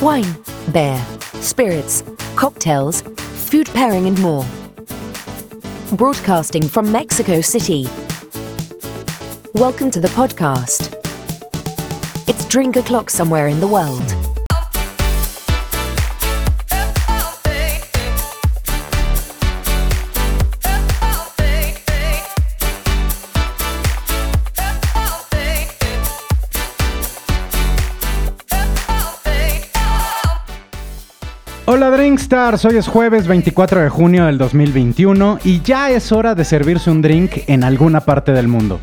Wine, beer, spirits, cocktails, food pairing, and more. Broadcasting from Mexico City. Welcome to the podcast. It's drink o'clock somewhere in the world. Hola Drinkstars, hoy es jueves 24 de junio del 2021 y ya es hora de servirse un drink en alguna parte del mundo.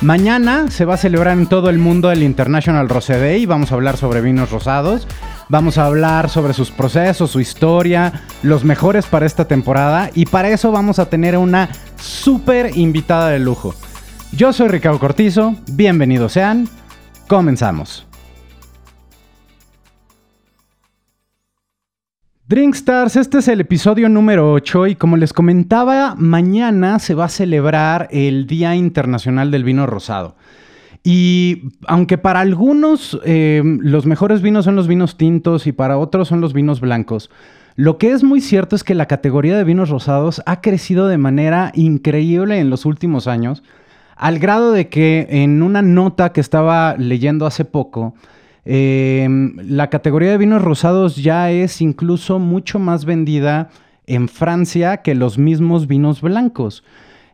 Mañana se va a celebrar en todo el mundo el International Rosé Day, vamos a hablar sobre vinos rosados, vamos a hablar sobre sus procesos, su historia, los mejores para esta temporada y para eso vamos a tener una súper invitada de lujo. Yo soy Ricardo Cortizo, bienvenidos sean, comenzamos. Drinkstars, este es el episodio número 8 y como les comentaba, mañana se va a celebrar el Día Internacional del Vino Rosado. Y aunque para algunos eh, los mejores vinos son los vinos tintos y para otros son los vinos blancos, lo que es muy cierto es que la categoría de vinos rosados ha crecido de manera increíble en los últimos años, al grado de que en una nota que estaba leyendo hace poco, Em, la categoría de vinos rosados ya es incluso mucho más vendida en Francia que los mismos vinos blancos.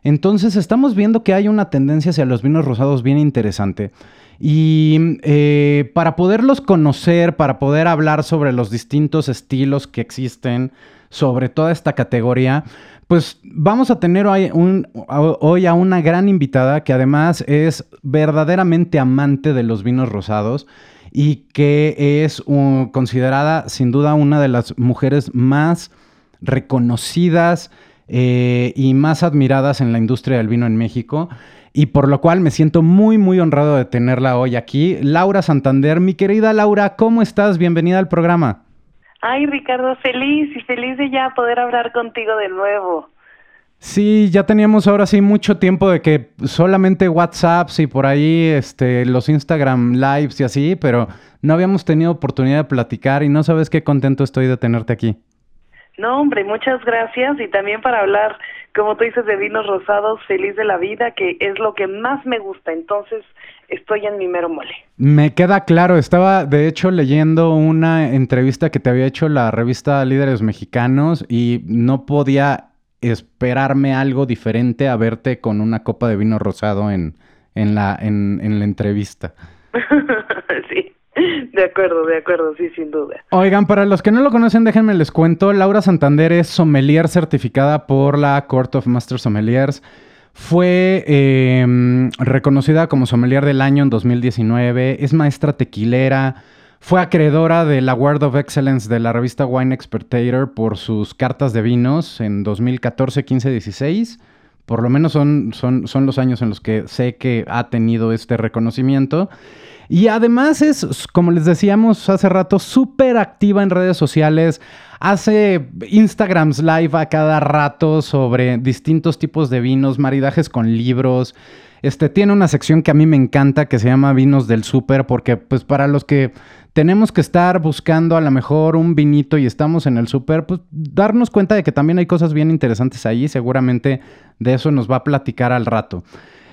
Entonces estamos viendo que hay una tendencia hacia los vinos rosados bien interesante. Y eh, para poderlos conocer, para poder hablar sobre los distintos estilos que existen, sobre toda esta categoría, pues vamos a tener hoy, hoy, a una gran invitada que además es verdaderamente amante de los vinos rosados y que es considerada sin duda una de las mujeres más reconocidas eh, y más admiradas en la industria del vino en México y por lo cual me siento muy muy honrado de tenerla hoy aquí. Laura Santander, mi querida Laura, ¿cómo estás? Bienvenida al programa. Ay, Ricardo, feliz y feliz de ya poder hablar contigo de nuevo. Sí, ya teníamos ahora sí mucho tiempo de que solamente WhatsApps y por ahí este, los Instagram Lives y así, pero no habíamos tenido oportunidad de platicar y no sabes qué contento estoy de tenerte aquí. No, hombre, muchas gracias y también para hablar, como tú dices, de vinos rosados, feliz de la vida, que es lo que más me gusta, entonces estoy en mi mero mole. Me queda claro, estaba de hecho leyendo una entrevista que te había hecho la revista Líderes Mexicanos y no podía esperarme algo diferente a verte con una copa de vino rosado en, en, la, en, en la entrevista. sí. De acuerdo, de acuerdo, sí, sin duda. Oigan, para los que no lo conocen, déjenme les cuento. Laura Santander es sommelier certificada por la Court of Master Sommeliers. Fue em, reconocida como sommelier del año en 2019. Es maestra tequilera. Fue acreedora del Award of Excellence de la revista Wine Expertator por sus cartas de vinos en 2014, 15, 16. Por lo menos son, son, son los años en los que sé que ha tenido este reconocimiento. Y además es, como les decíamos hace rato, súper activa en redes sociales. Hace Instagrams live a cada rato sobre distintos tipos de vinos, maridajes con libros. Este tiene una sección que a mí me encanta que se llama Vinos del Súper, porque pues para los que tenemos que estar buscando a lo mejor un vinito y estamos en el súper, pues darnos cuenta de que también hay cosas bien interesantes ahí, seguramente de eso nos va a platicar al rato.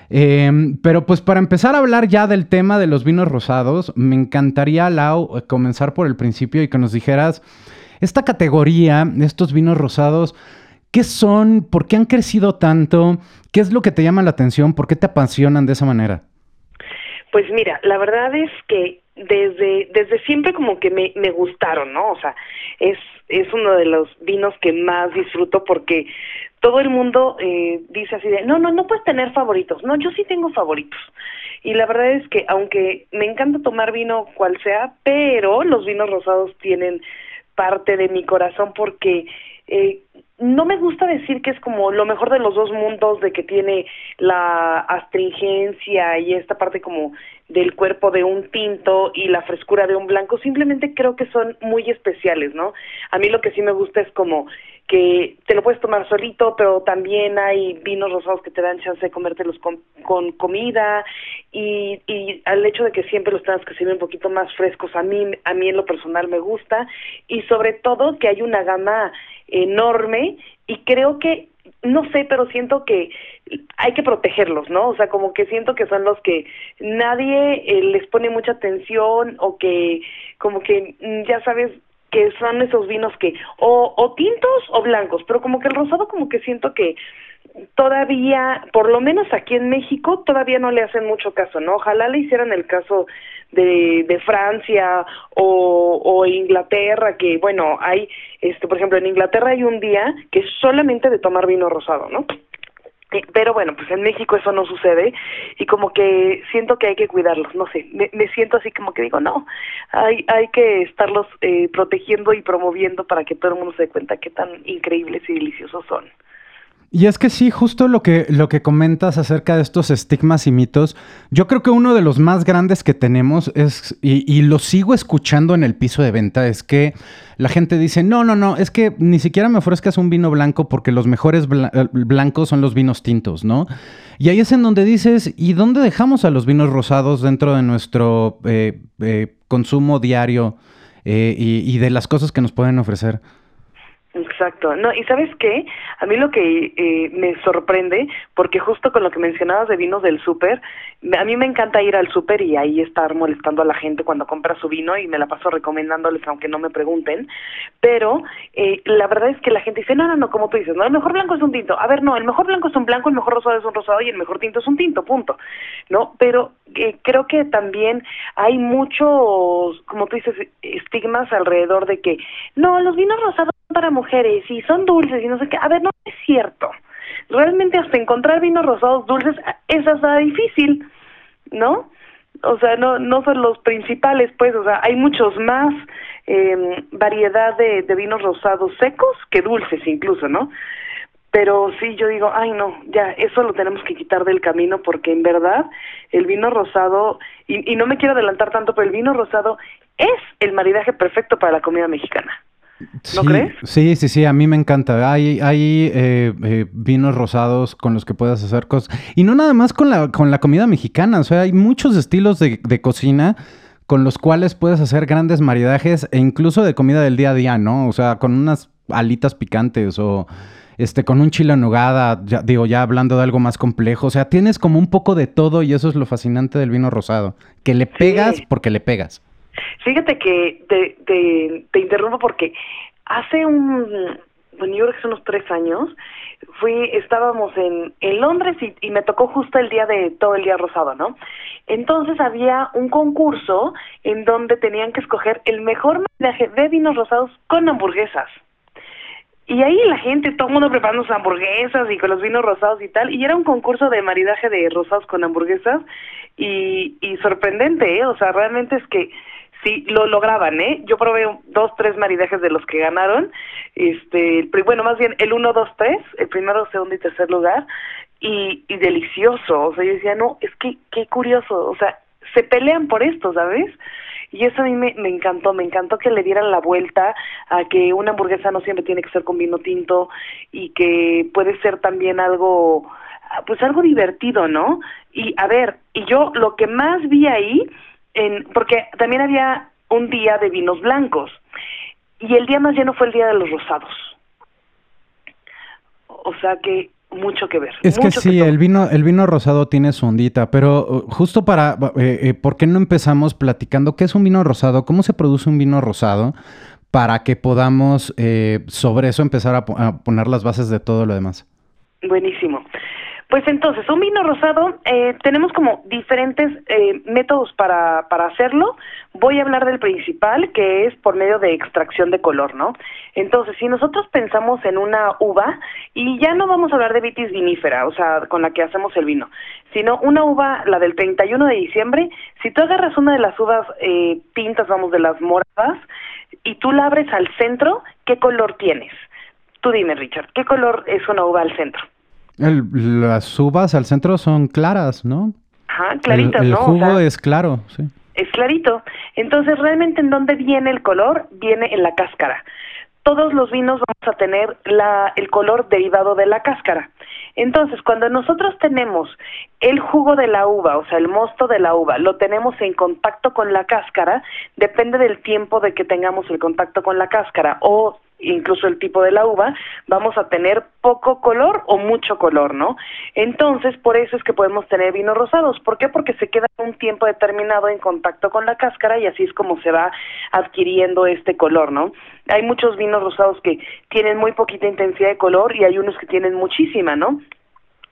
Em, pero pues para empezar a hablar ya del tema de los vinos rosados, me encantaría, Lau, comenzar por el principio y que nos dijeras, esta categoría, estos vinos rosados, ¿qué son? ¿Por qué han crecido tanto? ¿Qué es lo que te llama la atención? ¿Por qué te apasionan de esa manera? Pues mira, la verdad es que desde, desde siempre como que me, me gustaron, ¿no? O sea, es, es uno de los vinos que más disfruto porque todo el mundo eh, dice así de, no, no, no puedes tener favoritos. No, yo sí tengo favoritos. Y la verdad es que aunque me encanta tomar vino cual sea, pero los vinos rosados tienen parte de mi corazón porque eh, no me gusta decir que es como lo mejor de los dos mundos, de que tiene la astringencia y esta parte como del cuerpo de un tinto y la frescura de un blanco, simplemente creo que son muy especiales, ¿no? A mí lo que sí me gusta es como que te lo puedes tomar solito, pero también hay vinos rosados que te dan chance de comértelos con, con comida y, y al hecho de que siempre los tengas que servir un poquito más frescos, a mí, a mí en lo personal me gusta y sobre todo que hay una gama enorme y creo que no sé, pero siento que hay que protegerlos, ¿no? O sea, como que siento que son los que nadie eh, les pone mucha atención o que como que mm, ya sabes que son esos vinos que o, o tintos o blancos, pero como que el rosado como que siento que todavía, por lo menos aquí en México, todavía no le hacen mucho caso, ¿no? Ojalá le hicieran el caso de, de Francia o, o Inglaterra, que bueno, hay, este, por ejemplo, en Inglaterra hay un día que es solamente de tomar vino rosado, ¿no? Pero bueno, pues en México eso no sucede y como que siento que hay que cuidarlos, no sé, me, me siento así como que digo, no, hay, hay que estarlos eh, protegiendo y promoviendo para que todo el mundo se dé cuenta qué tan increíbles y deliciosos son. Y es que sí, justo lo que, lo que comentas acerca de estos estigmas y mitos, yo creo que uno de los más grandes que tenemos es, y, lo sigo escuchando en el piso de venta, es que la gente dice, no, no, no, es que ni siquiera me ofrezcas un vino blanco porque los mejores bla blancos son los vinos tintos, ¿no? Y ahí es en donde dices, ¿y dónde dejamos a los vinos rosados dentro de nuestro eh, eh, consumo diario eh, y de las cosas que nos pueden ofrecer? Exacto, no, y sabes qué, a mí lo que eh, me sorprende, porque justo con lo que mencionabas de vinos del súper, a mí me encanta ir al súper y ahí estar molestando a la gente cuando compra su vino y me la paso recomendándoles aunque no me pregunten, pero eh, la verdad es que la gente dice, no, no, no, como tú dices, no, el mejor blanco es un tinto, a ver, no, el mejor blanco es un blanco, el mejor rosado es un rosado y el mejor tinto es un tinto, punto, ¿no? Pero eh, creo que también hay muchos, como tú dices, estigmas alrededor de que, no, los vinos rosados para mujeres y son dulces y no sé qué, a ver, no es cierto realmente hasta encontrar vinos rosados dulces es hasta difícil, ¿no? O sea, no no son los principales, pues, o sea, hay muchos más eh, variedad de, de vinos rosados secos que dulces incluso, ¿no? Pero sí, yo digo, ay no, ya, eso lo tenemos que quitar del camino porque en verdad el vino rosado, y, y no me quiero adelantar tanto, pero el vino rosado es el maridaje perfecto para la comida mexicana. ¿No sí, crees? Sí, sí, sí, a mí me encanta. Hay, hay eh, eh, vinos rosados con los que puedas hacer cosas. Y no nada más con la, con la comida mexicana, o sea, hay muchos estilos de, de cocina con los cuales puedes hacer grandes maridajes e incluso de comida del día a día, ¿no? O sea, con unas alitas picantes o este con un chile en nogada, ya, digo, ya hablando de algo más complejo, o sea, tienes como un poco de todo y eso es lo fascinante del vino rosado, que le pegas Sí. porque le pegas. Fíjate que te, te, te interrumpo porque hace un, bueno, yo creo que son unos tres años, fui, estábamos en, Londres y, y me tocó justo el día de todo el día rosado, ¿no? Entonces había un concurso en donde tenían que escoger el mejor maridaje de vinos rosados con hamburguesas. Y ahí la gente, todo el mundo preparando sus hamburguesas y con los vinos rosados y tal, y era un concurso de maridaje de rosados con hamburguesas y, y sorprendente, ¿eh? O sea, realmente es que sí lo lograban, ¿eh? Yo probé dos, tres maridajes de los que ganaron, este, bueno, más bien el uno, dos, tres, el primero, segundo y tercer lugar, y, y delicioso, o sea, yo decía, no, es que qué curioso, o sea, se pelean por esto, ¿sabes? Y eso a mí me, me encantó, me encantó que le dieran la vuelta a que una hamburguesa no siempre tiene que ser con vino tinto y que puede ser también algo, pues algo divertido, ¿no? Y a ver, y yo lo que más vi ahí, en, porque también había un día de vinos blancos y el día más lleno fue el día de los rosados. O sea que mucho que ver. Es que sí, que el vino, el vino rosado tiene su ondita, pero uh, justo para, eh, eh, ¿por qué no empezamos platicando qué es un vino rosado? ¿Cómo se produce un vino rosado? Para que podamos eh, sobre eso empezar a, po a, poner las bases de todo lo demás. Buenísimo. Pues entonces, un vino rosado, eh, tenemos como diferentes eh, métodos para, para hacerlo. Voy a hablar del principal, que es por medio de extracción de color, ¿no? Entonces, si nosotros pensamos en una uva, y ya no vamos a hablar de vitis vinífera, o sea, con la que hacemos el vino, sino una uva, la del 31 de diciembre, si tú agarras una de las uvas eh, vamos, de las moradas, y tú la abres al centro, ¿qué color tienes? Tú dime, Richard, ¿qué color es una uva al centro? El, las uvas al centro son claras, ¿no? Ajá, clarito, el, ¿no? jugo es claro, sí. Es clarito. Entonces, realmente, ¿en dónde viene el color? Viene en la cáscara. Todos los vinos vamos a tener la, el color derivado de la cáscara. Entonces, cuando nosotros tenemos el jugo de la uva, o sea, el mosto de la uva, lo tenemos en contacto con la cáscara, depende del tiempo de que tengamos el contacto con la cáscara o incluso el tipo de la uva, vamos a tener poco color o mucho color, ¿no? Entonces, por eso es que podemos tener vinos rosados. ¿Por qué? Porque se queda un tiempo determinado en contacto con la cáscara y así es como se va adquiriendo este color, ¿no? Hay muchos vinos rosados que tienen muy poquita intensidad de color y hay unos que tienen muchísima, ¿no?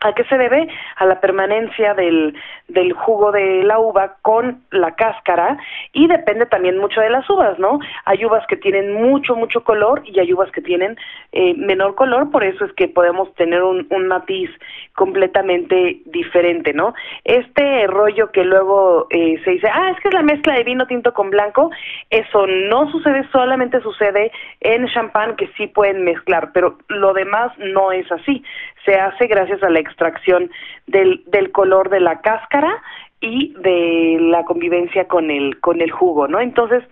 ¿A qué se debe? A la permanencia del, del jugo de la uva con la cáscara y depende también mucho de las uvas, ¿no? Hay uvas que tienen mucho, mucho color y hay uvas que tienen eh, menor color, por eso es que podemos tener un, un matiz completamente diferente, ¿no? Este rollo que luego eh, se dice, ah, es que es la mezcla de vino tinto con blanco, eso no sucede, solamente sucede en champán que sí pueden mezclar, pero lo demás no es así se hace gracias a la extracción del, del color de la cáscara y de la convivencia con el, con el jugo, ¿no? Entonces,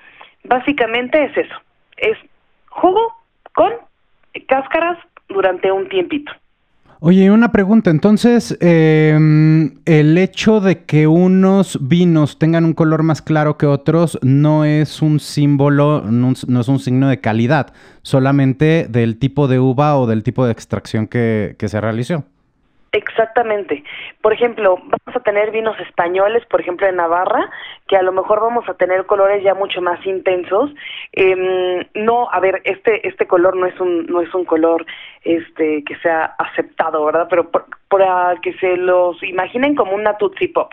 básicamente es eso, es jugo con cáscaras durante un tiempito. Oye, una pregunta. Entonces, em, el hecho de que unos vinos tengan un color más claro que otros no es un símbolo, no, es un signo de calidad, solamente del tipo de uva o del tipo de extracción que se realizó. Exactamente. Por ejemplo, vamos a tener vinos españoles, por ejemplo en Navarra, que a lo mejor vamos a tener colores ya mucho más intensos. Eh, no, a ver, este este color no es un no es un color este que sea aceptado, ¿verdad? Pero para que se los imaginen como una Tootsie Pop.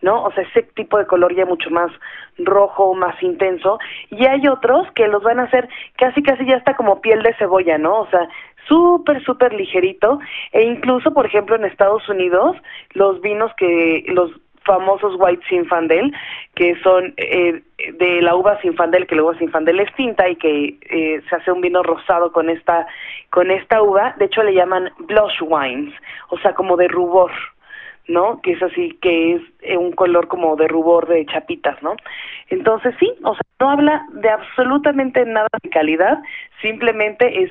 ¿no? O sea, ese tipo de color ya mucho más rojo, más intenso, y hay otros que los van a hacer casi casi ya está como piel de cebolla, ¿no? O sea, súper, súper ligerito e incluso, por ejemplo, en Estados Unidos, los vinos que los famosos White Sinfandel, que son eh, de la uva Sinfandel, que la uva Sinfandel es tinta y que eh, se hace un vino rosado con esta con esta uva, de hecho le llaman blush wines, o sea, como de rubor, ¿no? Que es así, que es eh, un color como de rubor de chapitas, ¿no? Entonces sí, o sea, no habla de absolutamente nada de calidad, simplemente es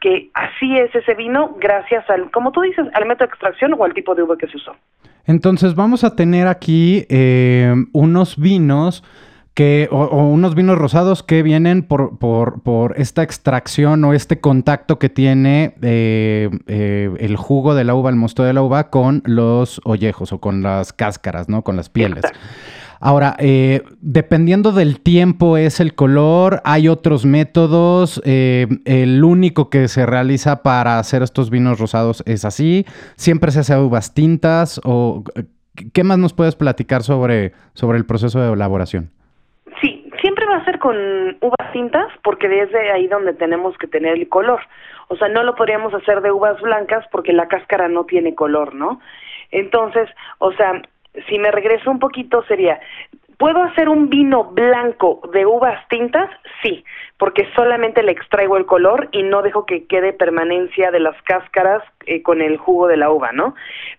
que así es ese vino gracias al, como tú dices, al método de extracción o al tipo de uva que se usó. Entonces vamos a tener aquí eh, unos vinos que, o, unos vinos rosados que vienen por, por, por, esta extracción o este contacto que tiene eh, eh, el jugo de la uva, el mosto de la uva con los ollejos o con las cáscaras, ¿no? Con las pieles. Ahora, eh, dependiendo del tiempo es el color, hay otros métodos. Eh, el único que se realiza para hacer estos vinos rosados es así. Siempre se hace uvas tintas. O, ¿Qué más nos puedes platicar sobre, sobre el proceso de elaboración? Sí, siempre va a ser con uvas tintas porque desde ahí donde tenemos que tener el color. O sea, no lo podríamos hacer de uvas blancas porque la cáscara no tiene color, ¿no? Entonces, o sea, si me regreso un poquito sería, ¿puedo hacer un vino blanco de uvas tintas? Sí, porque solamente le extraigo el color y no dejo que quede permanencia de las cáscaras eh, con el jugo de la uva, ¿no?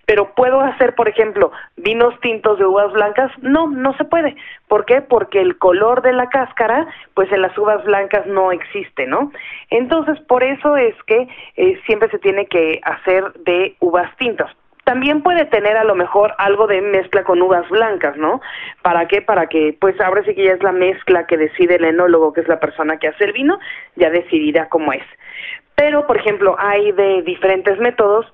Pero ¿puedo hacer, por ejemplo, vinos tintos de uvas blancas? No, no se puede. ¿Por qué? Porque el color de la cáscara, pues en las uvas blancas no existe, ¿no? Entonces, por eso es que eh, siempre se tiene que hacer de uvas tintas también puede tener a lo mejor algo de mezcla con uvas blancas, ¿no? ¿Para qué? Para que, pues ahora sí que ya es la mezcla que decide el enólogo, que es la persona que hace el vino, ya decidirá cómo es. Pero, por ejemplo, hay de diferentes métodos.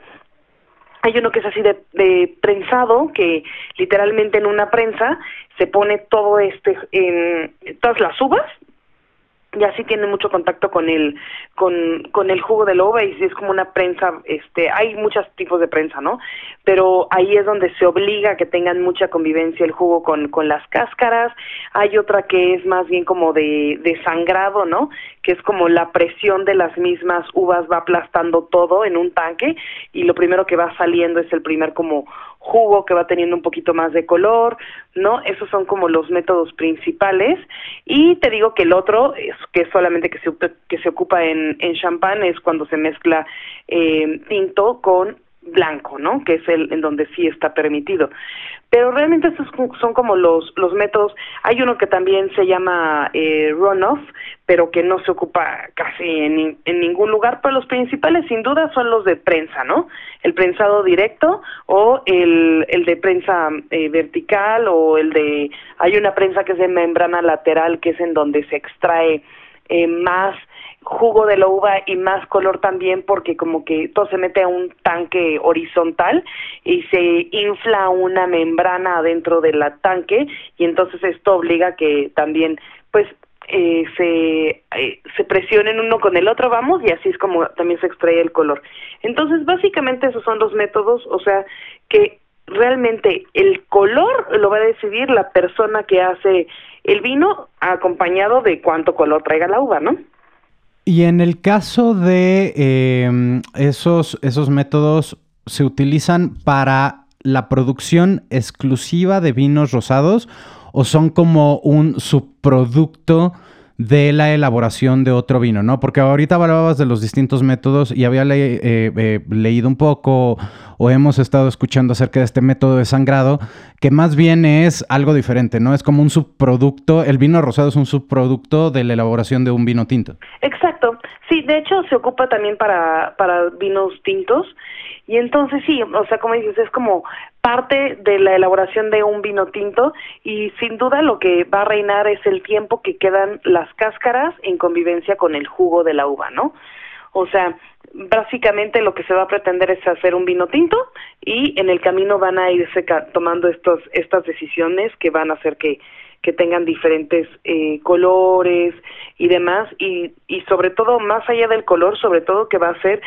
Hay uno que es así de, de prensado, que literalmente en una prensa se pone todo este, en todas las uvas, y así tiene mucho contacto con el con, con el jugo de loba y es como una prensa este hay muchos tipos de prensa no pero ahí es donde se obliga a que tengan mucha convivencia el jugo con con las cáscaras. Hay otra que es más bien como de de sangrado no que es como la presión de las mismas uvas va aplastando todo en un tanque y lo primero que va saliendo es el primer como jugo que va teniendo un poquito más de color, ¿no? Esos son como los métodos principales. Y te digo que el otro, es, que es solamente que se, que se ocupa en, en champán, es cuando se mezcla eh, tinto con blanco, ¿no? Que es el en donde sí está permitido. Pero realmente estos son como los los métodos. Hay uno que también se llama eh, runoff, pero que no se ocupa casi en, en ningún lugar. Pero los principales, sin duda, son los de prensa, ¿no? El prensado directo o el el de prensa eh, vertical o el de hay una prensa que es de membrana lateral, que es en donde se extrae eh, más jugo de la uva y más color también porque como que todo se mete a un tanque horizontal y se infla una membrana adentro del tanque y entonces esto obliga que también pues eh, se, eh, se presionen uno con el otro, vamos, y así es como también se extrae el color. Entonces, básicamente esos son los métodos, o sea, que realmente el color lo va a decidir la persona que hace el vino acompañado de cuánto color traiga la uva, ¿no? Y en el caso de em, esos, esos métodos, ¿se utilizan para la producción exclusiva de vinos rosados o son como un subproducto de la elaboración de otro vino, ¿no? Porque ahorita hablabas de los distintos métodos y había eh, eh, leído un poco o hemos estado escuchando acerca de este método de sangrado, que más bien es algo diferente, ¿no? Es como un subproducto, el vino rosado es un subproducto de la elaboración de un vino tinto. Exacto, sí, de hecho se ocupa también para, para vinos tintos y entonces sí, o sea, como dices, es como parte de la elaboración de un vino tinto y sin duda lo que va a reinar es el tiempo que quedan las cáscaras en convivencia con el jugo de la uva, ¿no? O sea, básicamente lo que se va a pretender es hacer un vino tinto y en el camino van a irse tomando estos, estas decisiones que van a hacer que, que tengan diferentes eh, colores y demás y, y sobre todo más allá del color, sobre todo que va a ser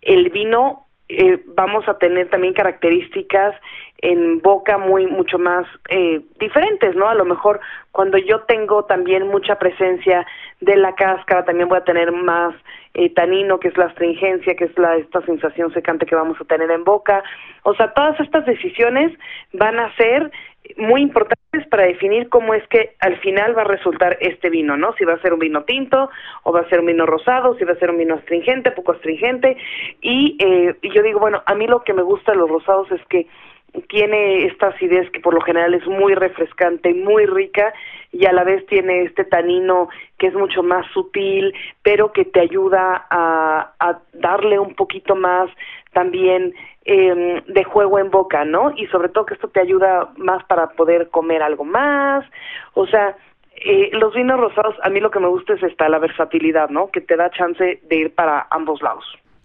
el vino eh, vamos a tener también características en boca muy mucho más eh, diferentes, ¿no? A lo mejor cuando yo tengo también mucha presencia de la cáscara, también voy a tener más eh, tanino, que es la astringencia, que es la esta sensación secante que vamos a tener en boca. O sea, todas estas decisiones van a ser muy importantes para definir cómo es que al final va a resultar este vino, ¿no? Si va a ser un vino tinto o va a ser un vino rosado, si va a ser un vino astringente, poco astringente. Y, eh, yo digo, bueno, a mí lo que me gusta de los rosados es que tiene esta acidez que por lo general es muy refrescante, muy rica y a la vez tiene este tanino que es mucho más sutil, pero que te ayuda a, a darle un poquito más también eh, de juego en boca, ¿no? Y sobre todo que esto te ayuda más para poder comer algo más, o sea, eh, los vinos rosados, a mí lo que me gusta es esta, la versatilidad, ¿no? Que te da chance de ir para ambos lados.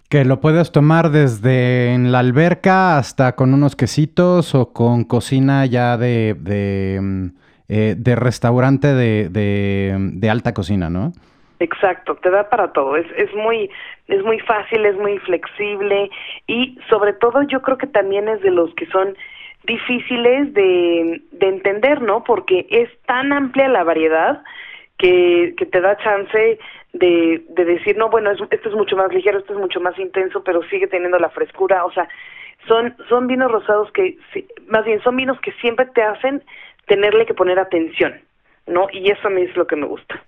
Que lo puedes tomar desde en la alberca hasta con unos quesitos o con cocina ya de, de, mm, eh, de restaurante de, de, de alta cocina, ¿no? Exacto, te da para todo. Es, es muy es muy fácil, es muy flexible y sobre todo yo creo que también es de los que son difíciles de, de entender, ¿no? Porque es tan amplia la variedad que, que te da chance de, de decir, no, bueno, esto es mucho más ligero, esto es mucho más intenso, pero sigue teniendo la frescura. O sea, son, son vinos rosados que, más bien, son vinos que siempre te hacen tenerle que poner atención, ¿no? Y eso a mí es lo que me gusta.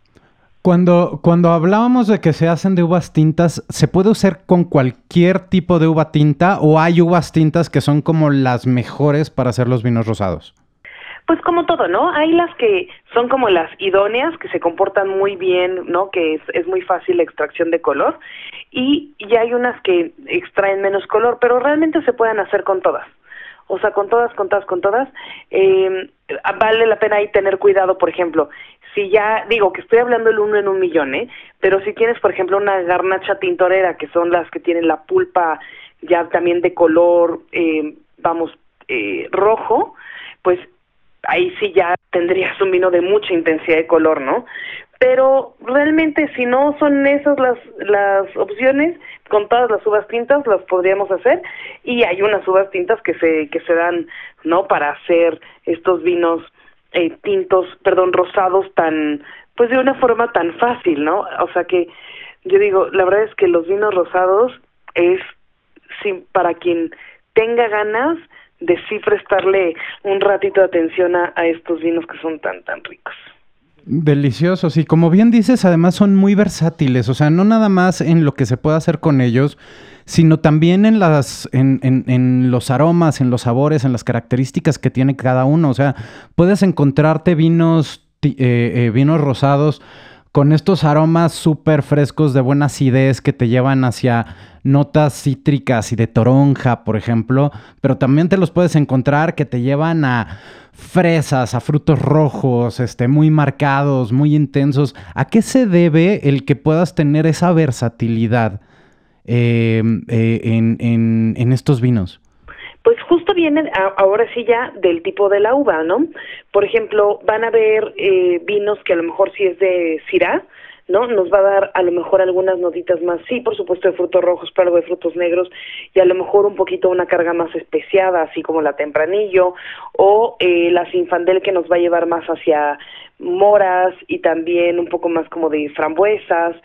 Cuando, cuando hablábamos de que se hacen de uvas tintas, ¿se puede usar con cualquier tipo de uva tinta o hay uvas tintas que son como las mejores para hacer los vinos rosados? Pues como todo, ¿no? Hay las que son como las idóneas, que se comportan muy bien, ¿no? Que es, es muy fácil la extracción de color. Y, y hay unas que extraen menos color, pero realmente se pueden hacer con todas. O sea, con todas, con todas, con todas. Eh, vale la pena ahí tener cuidado, por ejemplo, si ya, digo que estoy hablando el uno en un millón, ¿eh? Pero si tienes, por ejemplo, una garnacha tintorera, que son las que tienen la pulpa ya también de color, eh, vamos, eh, rojo, pues ahí sí ya tendrías un vino de mucha intensidad de color, ¿no? Pero realmente si no son esas las, las opciones, con todas las uvas tintas las podríamos hacer y hay unas uvas tintas que se, que se dan, ¿no? Para hacer estos vinos eh, tintos, perdón, rosados tan, pues de una forma tan fácil, ¿no? O sea que yo digo, la verdad es que los vinos rosados es para quien tenga ganas de sí prestarle un ratito de atención a, a estos vinos que son tan, tan ricos. Deliciosos y como bien dices, además son muy versátiles, o sea, no nada más en lo que se puede hacer con ellos, sino también en, las, en, en, los aromas, en los sabores, en las características que tiene cada uno. O sea, puedes encontrarte vinos, eh, eh, vinos rosados con estos aromas súper frescos de buena acidez que te llevan hacia notas cítricas y de toronja, por ejemplo, pero también te los puedes encontrar que te llevan a fresas, a frutos rojos, este, muy marcados, muy intensos. ¿A qué se debe el que puedas tener esa versatilidad eh, eh, en, estos vinos? Pues justo viene ahora sí ya del tipo de la uva, ¿no? Por ejemplo, van a haber eh, vinos que a lo mejor sí es de Syrah, ¿no? Nos va a dar a lo mejor algunas notitas más, sí, por supuesto, de frutos rojos, pero de frutos negros, y a lo mejor un poquito una carga más especiada, así como la tempranillo, o eh, la sinfandel que nos va a llevar más hacia moras y también un poco más como de frambuesas.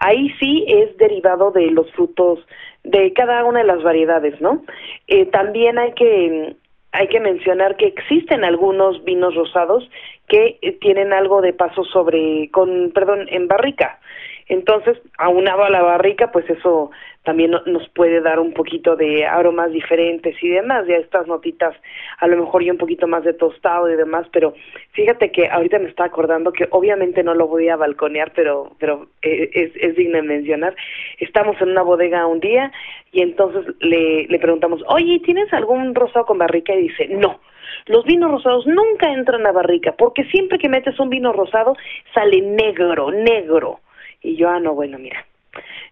Ahí sí es derivado de los frutos de cada una de las variedades, ¿no? Eh, también hay que hay que mencionar que existen algunos vinos rosados que eh, tienen algo de paso sobre, con, perdón, en barrica. Entonces, aunado a la barrica, pues eso también nos puede dar un poquito de aromas diferentes y demás, ya estas notitas, a lo mejor y un poquito más de tostado y demás, pero fíjate que ahorita me está acordando que obviamente no lo voy a balconear, pero, pero eh, es, es digno de mencionar. Estamos en una bodega un día y entonces le, le preguntamos, oye, ¿tienes algún rosado con barrica? Y dice, no. Los vinos rosados nunca entran a barrica, porque siempre que metes un vino rosado sale negro, negro. Y yo, ah, no, bueno, mira.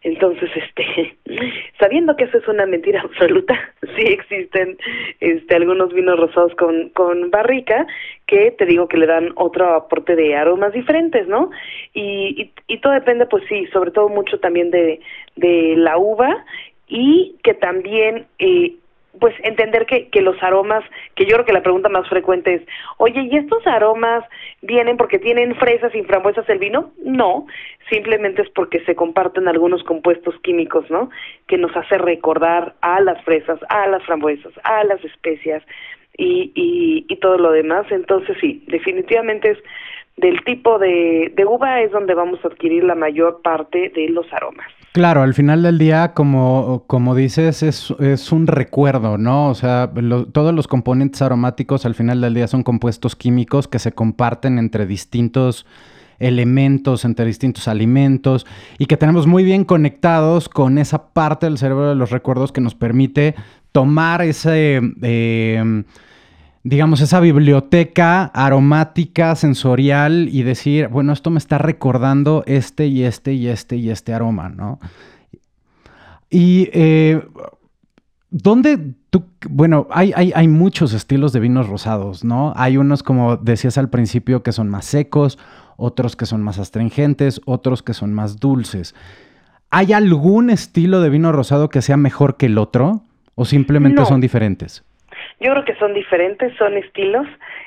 Entonces, este, sabiendo que eso es una mentira absoluta, sí existen este algunos vinos rosados con con barrica que te digo que le dan otro aporte de aromas diferentes, ¿no? Y, y, y todo depende, pues sí, sobre todo mucho también de de la uva y que también eh, pues entender que, que los aromas, que yo creo que la pregunta más frecuente es, oye, ¿y estos aromas vienen porque tienen fresas y frambuesas el vino? No, simplemente es porque se comparten algunos compuestos químicos, ¿no? Que nos hace recordar a las fresas, a las frambuesas, a las especias y, y, y todo lo demás. Entonces sí, definitivamente es del tipo de, de uva es donde vamos a adquirir la mayor parte de los aromas. Claro, al final del día, como, como dices, es, es, un recuerdo, ¿no? O sea, todos los componentes aromáticos al final del día son compuestos químicos que se comparten entre distintos elementos, entre distintos alimentos y que tenemos muy bien conectados con esa parte del cerebro de los recuerdos que nos permite tomar ese... Eh, digamos, esa biblioteca aromática, sensorial y decir, bueno, esto me está recordando este y este y este y este aroma, ¿no? Y eh, ¿dónde tú, bueno, hay, hay, hay, muchos estilos de vinos rosados, ¿no? Hay unos, como decías al principio, que son más secos, otros que son más astringentes, otros que son más dulces. ¿Hay algún estilo de vino rosado que sea mejor que el otro? ¿O simplemente son diferentes? Yo creo que son diferentes, son estilos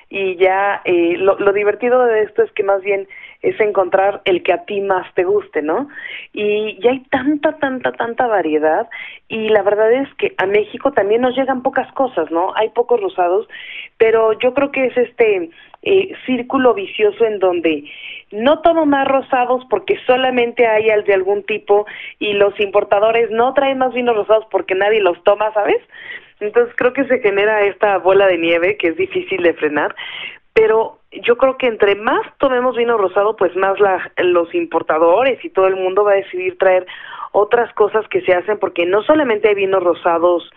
y ya eh, lo, lo divertido de esto es que más bien es encontrar el que a ti más te guste, ¿no? Y ya hay tanta, tanta, tanta variedad y la verdad es que a México también nos llegan pocas cosas, ¿no? Hay pocos rosados, pero yo creo que es este eh, círculo vicioso en donde no tomo más rosados porque solamente hay al de algún tipo y los importadores no traen más vinos rosados porque nadie los toma, ¿sabes? Entonces creo que se genera esta bola de nieve que es difícil de frenar, pero yo creo que entre más tomemos vino rosado, pues más la, los importadores y todo el mundo va a decidir traer otras cosas que se hacen, porque no solamente hay vinos rosados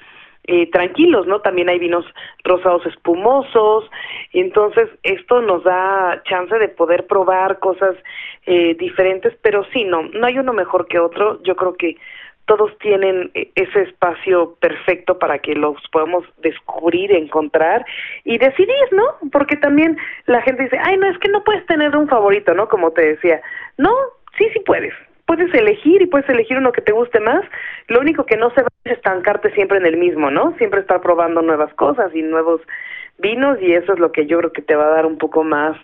eh, tranquilos, ¿no? También hay vinos rosados espumosos, entonces esto nos da chance de poder probar cosas eh, diferentes, pero sí, no, no hay uno mejor que otro, yo creo que todos tienen e, ese espacio perfecto para que los podamos descubrir, encontrar y decidir, ¿no? Porque también la gente dice, ay, no, es que no puedes tener un favorito, ¿no? Como te decía. No, sí, sí puedes. Puedes elegir y puedes elegir uno que te guste más. Lo único que no se va es estancarte siempre en el mismo, ¿no? Siempre estar probando nuevas cosas y nuevos vinos y eso es lo que yo creo que te va a dar un poco más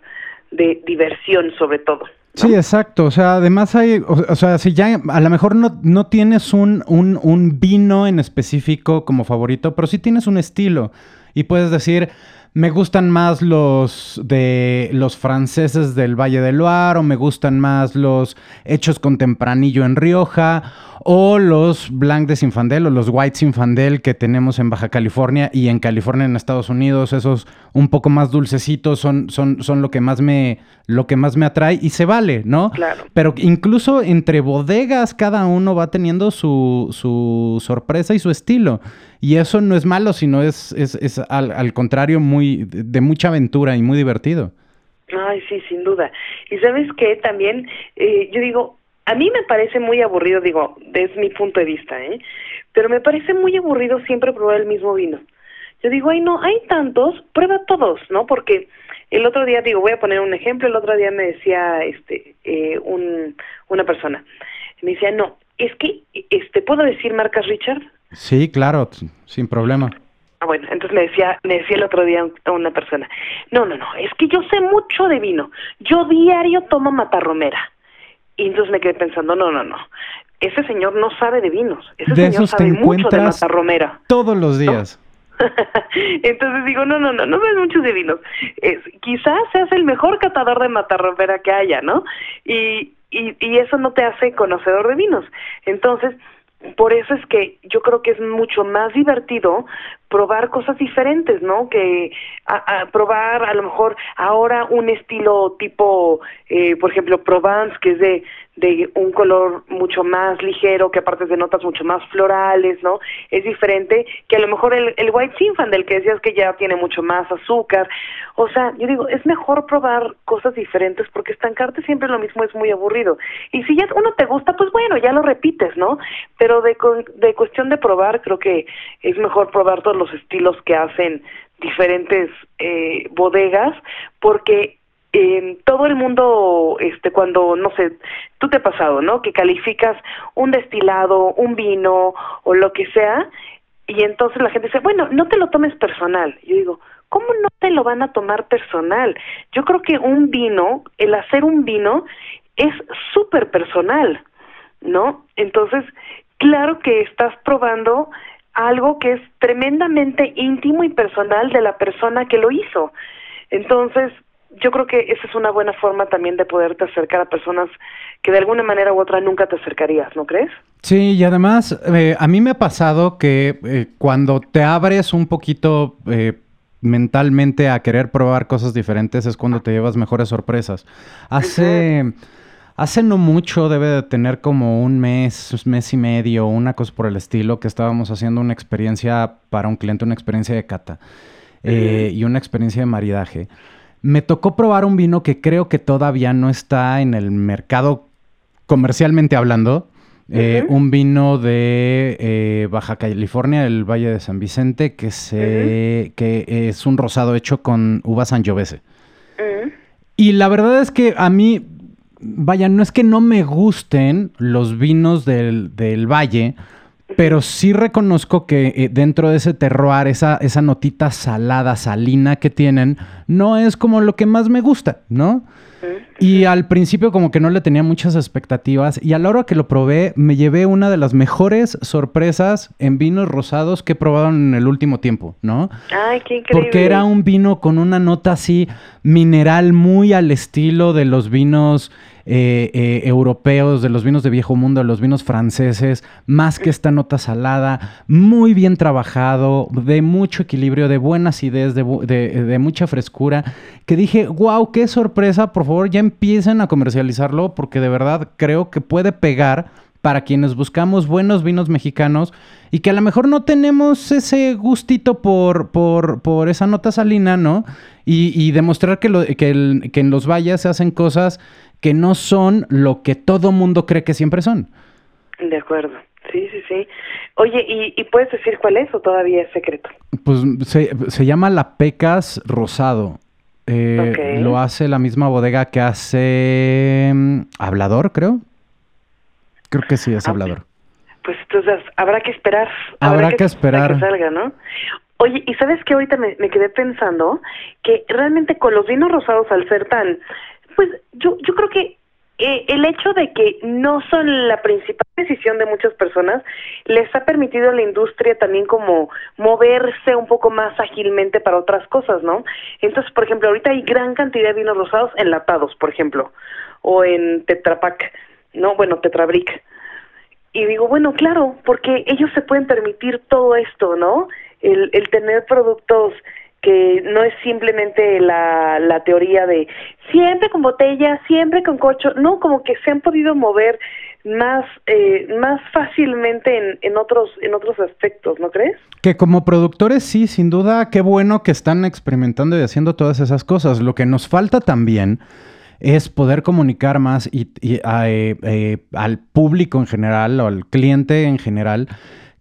de diversión sobre todo. Sí, exacto. O sea, además hay, o, sea, si ya a lo mejor no, no tienes un, un, un, vino en específico como favorito, pero sí tienes un estilo. Y puedes decir, me gustan más los de los franceses del Valle del Loire o me gustan más los hechos con tempranillo en Rioja o los Blanc de Sinfandel o los White Sinfandel que tenemos en Baja California y en California en Estados Unidos, esos un poco más dulcecitos son, son, son lo que más me lo que más me atrae y se vale, ¿no? Claro. Pero incluso entre bodegas cada uno va teniendo su, su sorpresa y su estilo. Y eso no es malo, sino es, es, es al, al contrario muy de mucha aventura y muy divertido. Ay, sí, sin duda. Y sabes qué, también, eh, yo digo, a mí me parece muy aburrido, digo, desde mi punto de vista, ¿eh? Pero me parece muy aburrido siempre probar el mismo vino. Yo digo, ay, no, hay tantos, prueba todos, ¿no? Porque el otro día, digo, voy a poner un ejemplo, el otro día me decía, este, eh, un, una persona, me decía, no, es que, este, ¿puedo decir marcas Richard? Sí, claro, sin problema. Ah, bueno, entonces me decía, me decía el otro día una persona, no, no, no, es que yo sé mucho de vino, yo diario tomo matarromera. Y entonces me quedé pensando, no, no, no, ese señor no sabe de vinos, ese de señor esos sabe te mucho de encuentras matarromera. todos los días. Entonces digo, no, no, no, no ves muchos de vinos. Es, quizás seas el mejor catador de matarromera que haya, ¿no? Y, y, y eso no te hace conocedor de vinos. Entonces, por eso es que yo creo que es mucho más divertido probar cosas diferentes, ¿no? Que a, probar a lo mejor ahora un estilo tipo, eh, por ejemplo, Provence, que es de, de un color mucho más ligero, que aparte es de notas mucho más florales, ¿no? Es diferente que a lo mejor el, el White Zinfandel, que decías que ya tiene mucho más azúcar. O sea, yo digo, es mejor probar cosas diferentes porque estancarte siempre lo mismo es muy aburrido. Y si ya uno te gusta, pues bueno, ya lo repites, ¿no? Pero de, de cuestión de probar, creo que es mejor probar todos los estilos que hacen diferentes eh, bodegas, porque eh, todo el mundo, este, cuando, no sé, tú te ha pasado, ¿no? Que calificas un destilado, un vino o lo que sea, y entonces la gente dice, bueno, no te lo tomes personal. Yo digo, ¿cómo no te lo van a tomar personal? Yo creo que un vino, el hacer un vino, es súper personal, ¿no? Entonces, claro que estás probando algo que es tremendamente íntimo y personal de la persona que lo hizo. Entonces, yo creo que esa es una buena forma también de poderte acercar a personas que de alguna manera u otra nunca te acercarías, ¿no crees? Sí, y además eh, a mí me ha pasado que eh, cuando te abres un poquito eh, mentalmente a querer probar cosas diferentes es cuando te llevas mejores sorpresas. Hace, hace no mucho, debe de tener como un mes, mes y medio, una cosa por el estilo, que estábamos haciendo una experiencia para un cliente, una experiencia de cata y una experiencia de maridaje. Me tocó probar un vino que creo que todavía no está en el mercado comercialmente hablando. Eh. Un vino de eh, Baja California, el Valle de San Vicente, que, se, que es un rosado hecho con uva sangiovese. Y la verdad es que a mí, vaya, no es que no me gusten los vinos del, del valle, pero sí reconozco que eh, dentro de ese terroir, esa, esa notita salada, salina que tienen, no es como lo que más me gusta, ¿no? Y al principio como que no le tenía muchas expectativas y a la hora que lo probé me llevé una de las mejores sorpresas en vinos rosados que he probado en el último tiempo, ¿no? Ay, qué increíble. Porque era un vino con una nota así mineral muy al estilo de los vinos eh, eh, europeos, de los vinos de viejo mundo, de los vinos franceses, más que esta nota salada, muy bien trabajado, de mucho equilibrio, de buena acidez, de, bu- de- de mucha frescura, que dije, wow, qué sorpresa, por favor ya empiecen a comercializarlo porque de verdad creo que puede pegar para quienes buscamos buenos vinos mexicanos y que a lo mejor no tenemos ese gustito por, por, por esa nota salina, ¿no? Y, demostrar que, lo- que en los valles se hacen cosas que no son lo que todo mundo cree que siempre son. De acuerdo. Sí, sí, sí. Oye, ¿y, ¿y puedes decir cuál es o todavía es secreto? Pues se, se llama La Pecas Rosado. Eh, Ok. Lo hace la misma bodega que hace mm, Hablador, creo. Creo que sí es Ah, Hablador. Pues entonces habrá que esperar. Habrá que esperar. que salga, ¿no? Oye, y sabes que ahorita me, me quedé pensando que realmente con los vinos rosados al ser tan, pues yo yo creo que eh, el hecho de que no son la principal decisión de muchas personas les ha permitido a la industria también como moverse un poco más ágilmente para otras cosas, ¿no? Entonces, por ejemplo, ahorita hay gran cantidad de vinos rosados enlatados, por ejemplo, o en Tetra Pak, ¿no? Bueno, Tetrabric. Y digo, bueno, claro, porque ellos se pueden permitir todo esto, ¿no? El, el tener productos que no es simplemente la, la teoría de siempre con botella, siempre con cocho, no, como que se han podido mover más eh, más fácilmente en, en otros en otros aspectos, ¿no crees? Que como productores sí, sin duda, qué bueno que están experimentando y haciendo todas esas cosas. Lo que nos falta también es poder comunicar más y, y a, eh, eh, al público en general o al cliente en general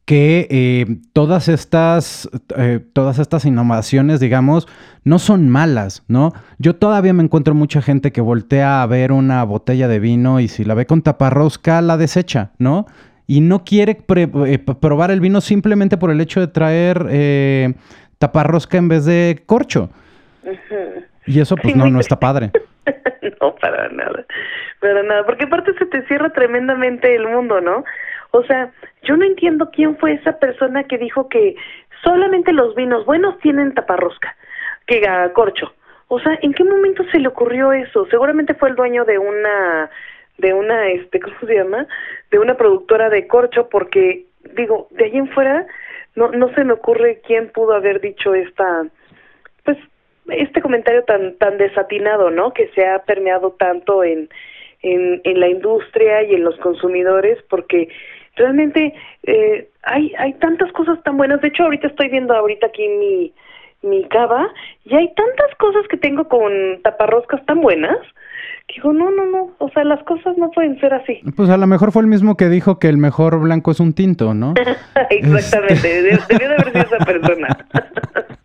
que eh, todas estas eh, todas estas innovaciones, digamos, no son malas, ¿no? Yo todavía me encuentro mucha gente que voltea a ver una botella de vino y si la ve con taparrosca la desecha, ¿no? Y no quiere eh, probar el vino simplemente por el hecho de traer taparrosca en vez de corcho. Y eso pues no, no está padre. no, para nada, para nada, porque aparte se te cierra tremendamente el mundo, ¿no? O sea, yo no entiendo quién fue esa persona que dijo que solamente los vinos buenos tienen taparrosca, que corcho. O sea, ¿en qué momento se le ocurrió eso? Seguramente fue el dueño de una de una este, ¿cómo se llama? de una productora de corcho porque digo, de ahí en fuera no no se me ocurre quién pudo haber dicho esta pues este comentario tan tan desatinado, ¿no? Que se ha permeado tanto en en, en la industria y en los consumidores porque realmente eh, hay hay tantas cosas tan buenas. De hecho ahorita estoy viendo ahorita aquí mi mi cava y hay tantas cosas que tengo con taparroscas tan buenas que digo no no no o sea las cosas no pueden ser así. Pues a lo mejor fue el mismo que dijo que el mejor blanco es un tinto no exactamente debió de haber sido esa persona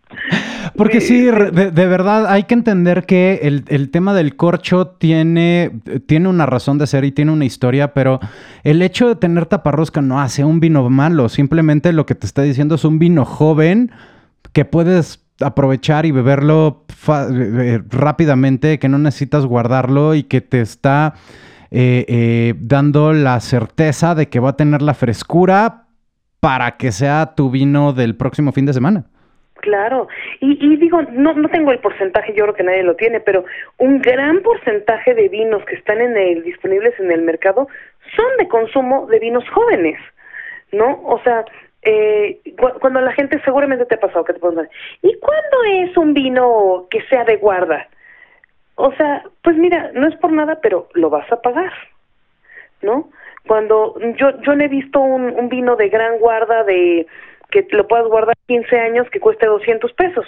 Porque sí, de, verdad hay que entender que el, tema del corcho tiene, tiene una razón de ser y tiene una historia, pero el hecho de tener taparrosca no hace un vino malo. Simplemente lo que te está diciendo es un vino joven que puedes aprovechar y beberlo eh, rápidamente, que no necesitas guardarlo y que te está eh, eh, dando la certeza de que va a tener la frescura para que sea tu vino del próximo fin de semana. Claro, y, y digo, no, no tengo el porcentaje, yo creo que nadie lo tiene, pero un gran porcentaje de vinos que están en el, disponibles en el mercado son de consumo de vinos jóvenes, ¿no? O sea, eh, cuando la gente seguramente te ha pasado que te preguntan, ¿y cuándo es un vino que sea de guarda? O sea, pues mira, no es por nada, pero lo vas a pagar, ¿no? Cuando yo yo no he visto un, un vino de gran guarda de que lo puedas guardar 15 años que cueste 200 pesos.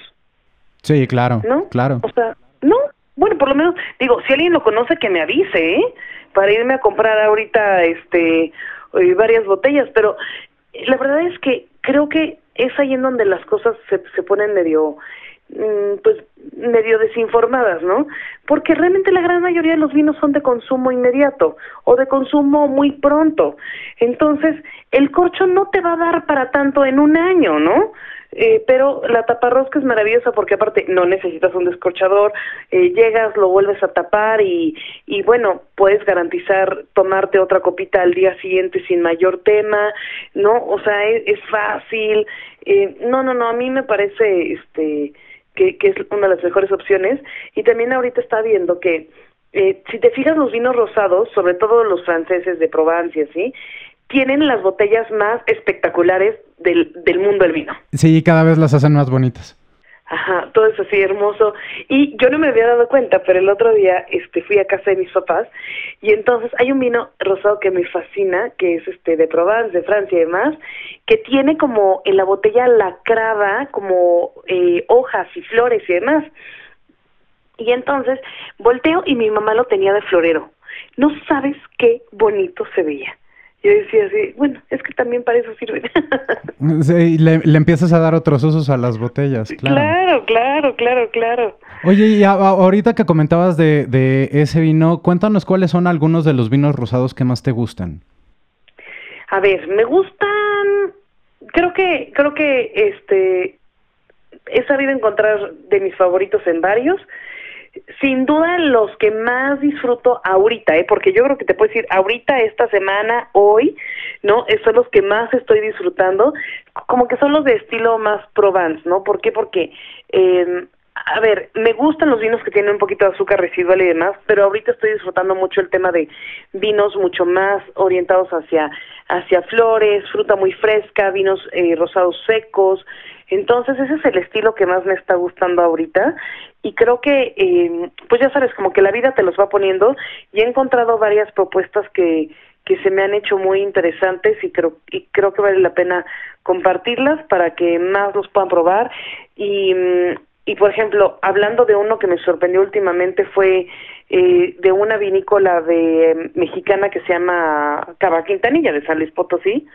Sí, claro. ¿No? Claro. O sea, no. Bueno, por lo menos, digo, si alguien lo conoce, que me avise, ¿eh? Para irme a comprar ahorita, este, eh, varias botellas. Pero la verdad es que creo que es ahí en donde las cosas se, se ponen medio pues medio desinformadas, ¿no? Porque realmente la gran mayoría de los vinos son de consumo inmediato o de consumo muy pronto. Entonces, el corcho no te va a dar para tanto en un año, ¿no? Eh, pero la taparrosca es maravillosa porque aparte no necesitas un descorchador, eh, llegas, lo vuelves a tapar y, y bueno, puedes garantizar tomarte otra copita al día siguiente sin mayor tema, ¿no? O sea, es, es fácil. Eh, no, no, no, a mí me parece, este, que, es una de las mejores opciones. Y también ahorita está viendo que eh, si te fijas los vinos rosados, sobre todo los franceses de Provence y así, tienen las botellas más espectaculares del, del mundo del vino. Sí, cada vez las hacen más bonitas. Ajá, todo eso así hermoso. Y yo no me había dado cuenta, pero el otro día este fui a casa de mis papás y entonces hay un vino rosado que me fascina, que es este de Provence, de Francia y demás, que tiene como en la botella lacrada como eh, hojas y flores y demás. Y entonces volteo y mi mamá lo tenía de florero. No sabes qué bonito se veía yo decía así, bueno, es que también para eso sirve. sí, le, le, empiezas a dar otros usos a las botellas, claro. Claro, claro, claro, claro. Oye, y ahorita que comentabas de, de ese vino, cuéntanos cuáles son algunos de los vinos rosados que más te gustan. A ver, me gustan, creo que, creo que este, he sabido encontrar de mis favoritos en varios. Sin duda los que más disfruto ahorita, ¿eh? porque yo creo que te puedo decir, ahorita, esta semana, hoy, ¿no? Son los que más estoy disfrutando, como que son los de estilo más Provence, ¿no? ¿Por qué? Porque eh, a ver, me gustan los vinos que tienen un poquito de azúcar residual y demás, pero ahorita estoy disfrutando mucho el tema de vinos mucho más orientados hacia hacia flores, fruta muy fresca, vinos eh, rosados secos. Entonces ese es el estilo que más me está gustando ahorita y creo que, eh, pues ya sabes, como que la vida te los va poniendo y he encontrado varias propuestas que que se me han hecho muy interesantes y creo y creo que vale la pena compartirlas para que más los puedan probar y mm, y por ejemplo, hablando de uno que me sorprendió últimamente fue eh, de una vinícola de em, mexicana que se llama Cava Quintanilla de San Luis Potosí,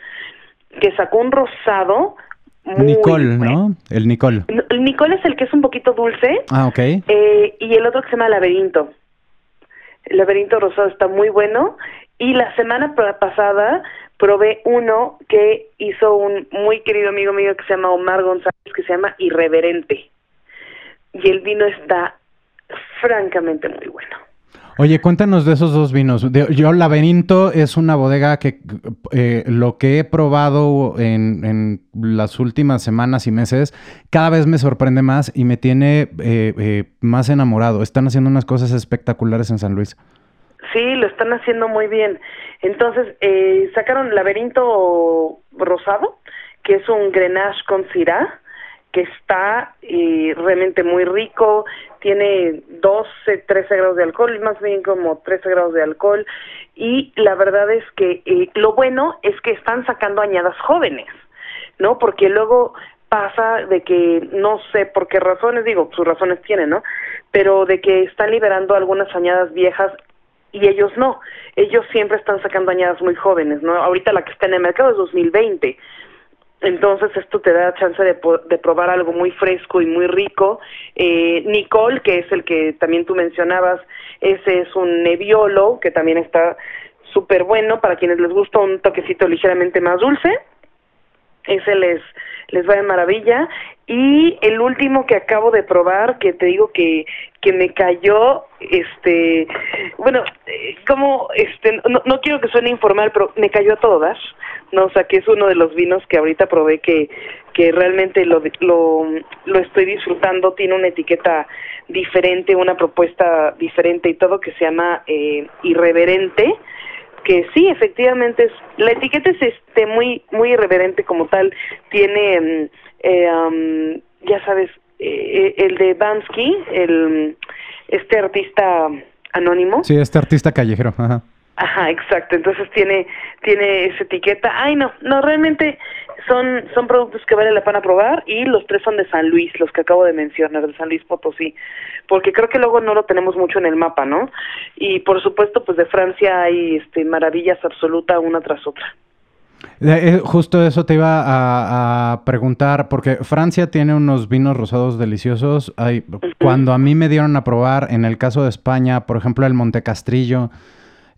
que sacó un rosado. Nicole, ¿no? El Nicole. El Nicole es el que es un poquito dulce. Ah, ok. Eh, y el otro que se llama Laberinto. El laberinto rosado está muy bueno. Y la semana pasada probé uno que hizo un muy querido amigo mío que se llama Omar González, que se llama Irreverente y el vino está francamente muy bueno. Oye, cuéntanos de esos dos vinos. Yo, Laberinto es una bodega que eh, lo que he probado en, en, las últimas semanas y meses, cada vez me sorprende más y me tiene eh, eh, más enamorado. Están haciendo unas cosas espectaculares en San Luis. Sí, lo están haciendo muy bien. Entonces, sacaron Laberinto Rosado, que es un Grenache con Syrah que está eh, realmente muy rico, tiene 12, 13 grados de alcohol, más bien como 13 grados de alcohol, y la verdad es que eh, lo bueno es que están sacando añadas jóvenes, ¿no? Porque luego pasa de que no sé por qué razones, digo, sus razones tienen, ¿no? Pero de que están liberando algunas añadas viejas y ellos no, ellos siempre están sacando añadas muy jóvenes, ¿no? Ahorita la que está en el mercado es 2020 entonces esto te da chance de, de, probar algo muy fresco y muy rico. Eh, Nicole, que es el que también tú mencionabas, ese es un Nebbiolo, que también está súper bueno para quienes les gusta un toquecito ligeramente más dulce. Ese les, les va de maravilla. Y el último que acabo de probar, que te digo que, que me cayó, este, bueno, eh, como, este, no, no quiero que suene informal, pero me cayó a todas no, o sea, que es uno de los vinos que ahorita probé que, que realmente lo, lo, lo estoy disfrutando, tiene una etiqueta diferente, una propuesta diferente y todo que se llama eh, Irreverente, que sí, efectivamente, es, la etiqueta es este muy muy irreverente como tal, tiene, eh, ya sabes, eh, el de Bansky, el, este artista anónimo. Sí, este artista callejero, ajá. Ajá, exacto. Entonces tiene tiene esa etiqueta. Ay, no, no realmente son son productos que vale la pena probar y los tres son de San Luis, los que acabo de mencionar, de San Luis Potosí, porque creo que luego no lo tenemos mucho en el mapa, ¿no? Y por supuesto, pues de Francia hay este maravillas absoluta una tras otra. Eh, eh, justo eso te iba a, preguntar, porque Francia tiene unos vinos rosados deliciosos. Hay, Cuando a mí me dieron a probar, en el caso de España, por ejemplo, el Montecastrillo,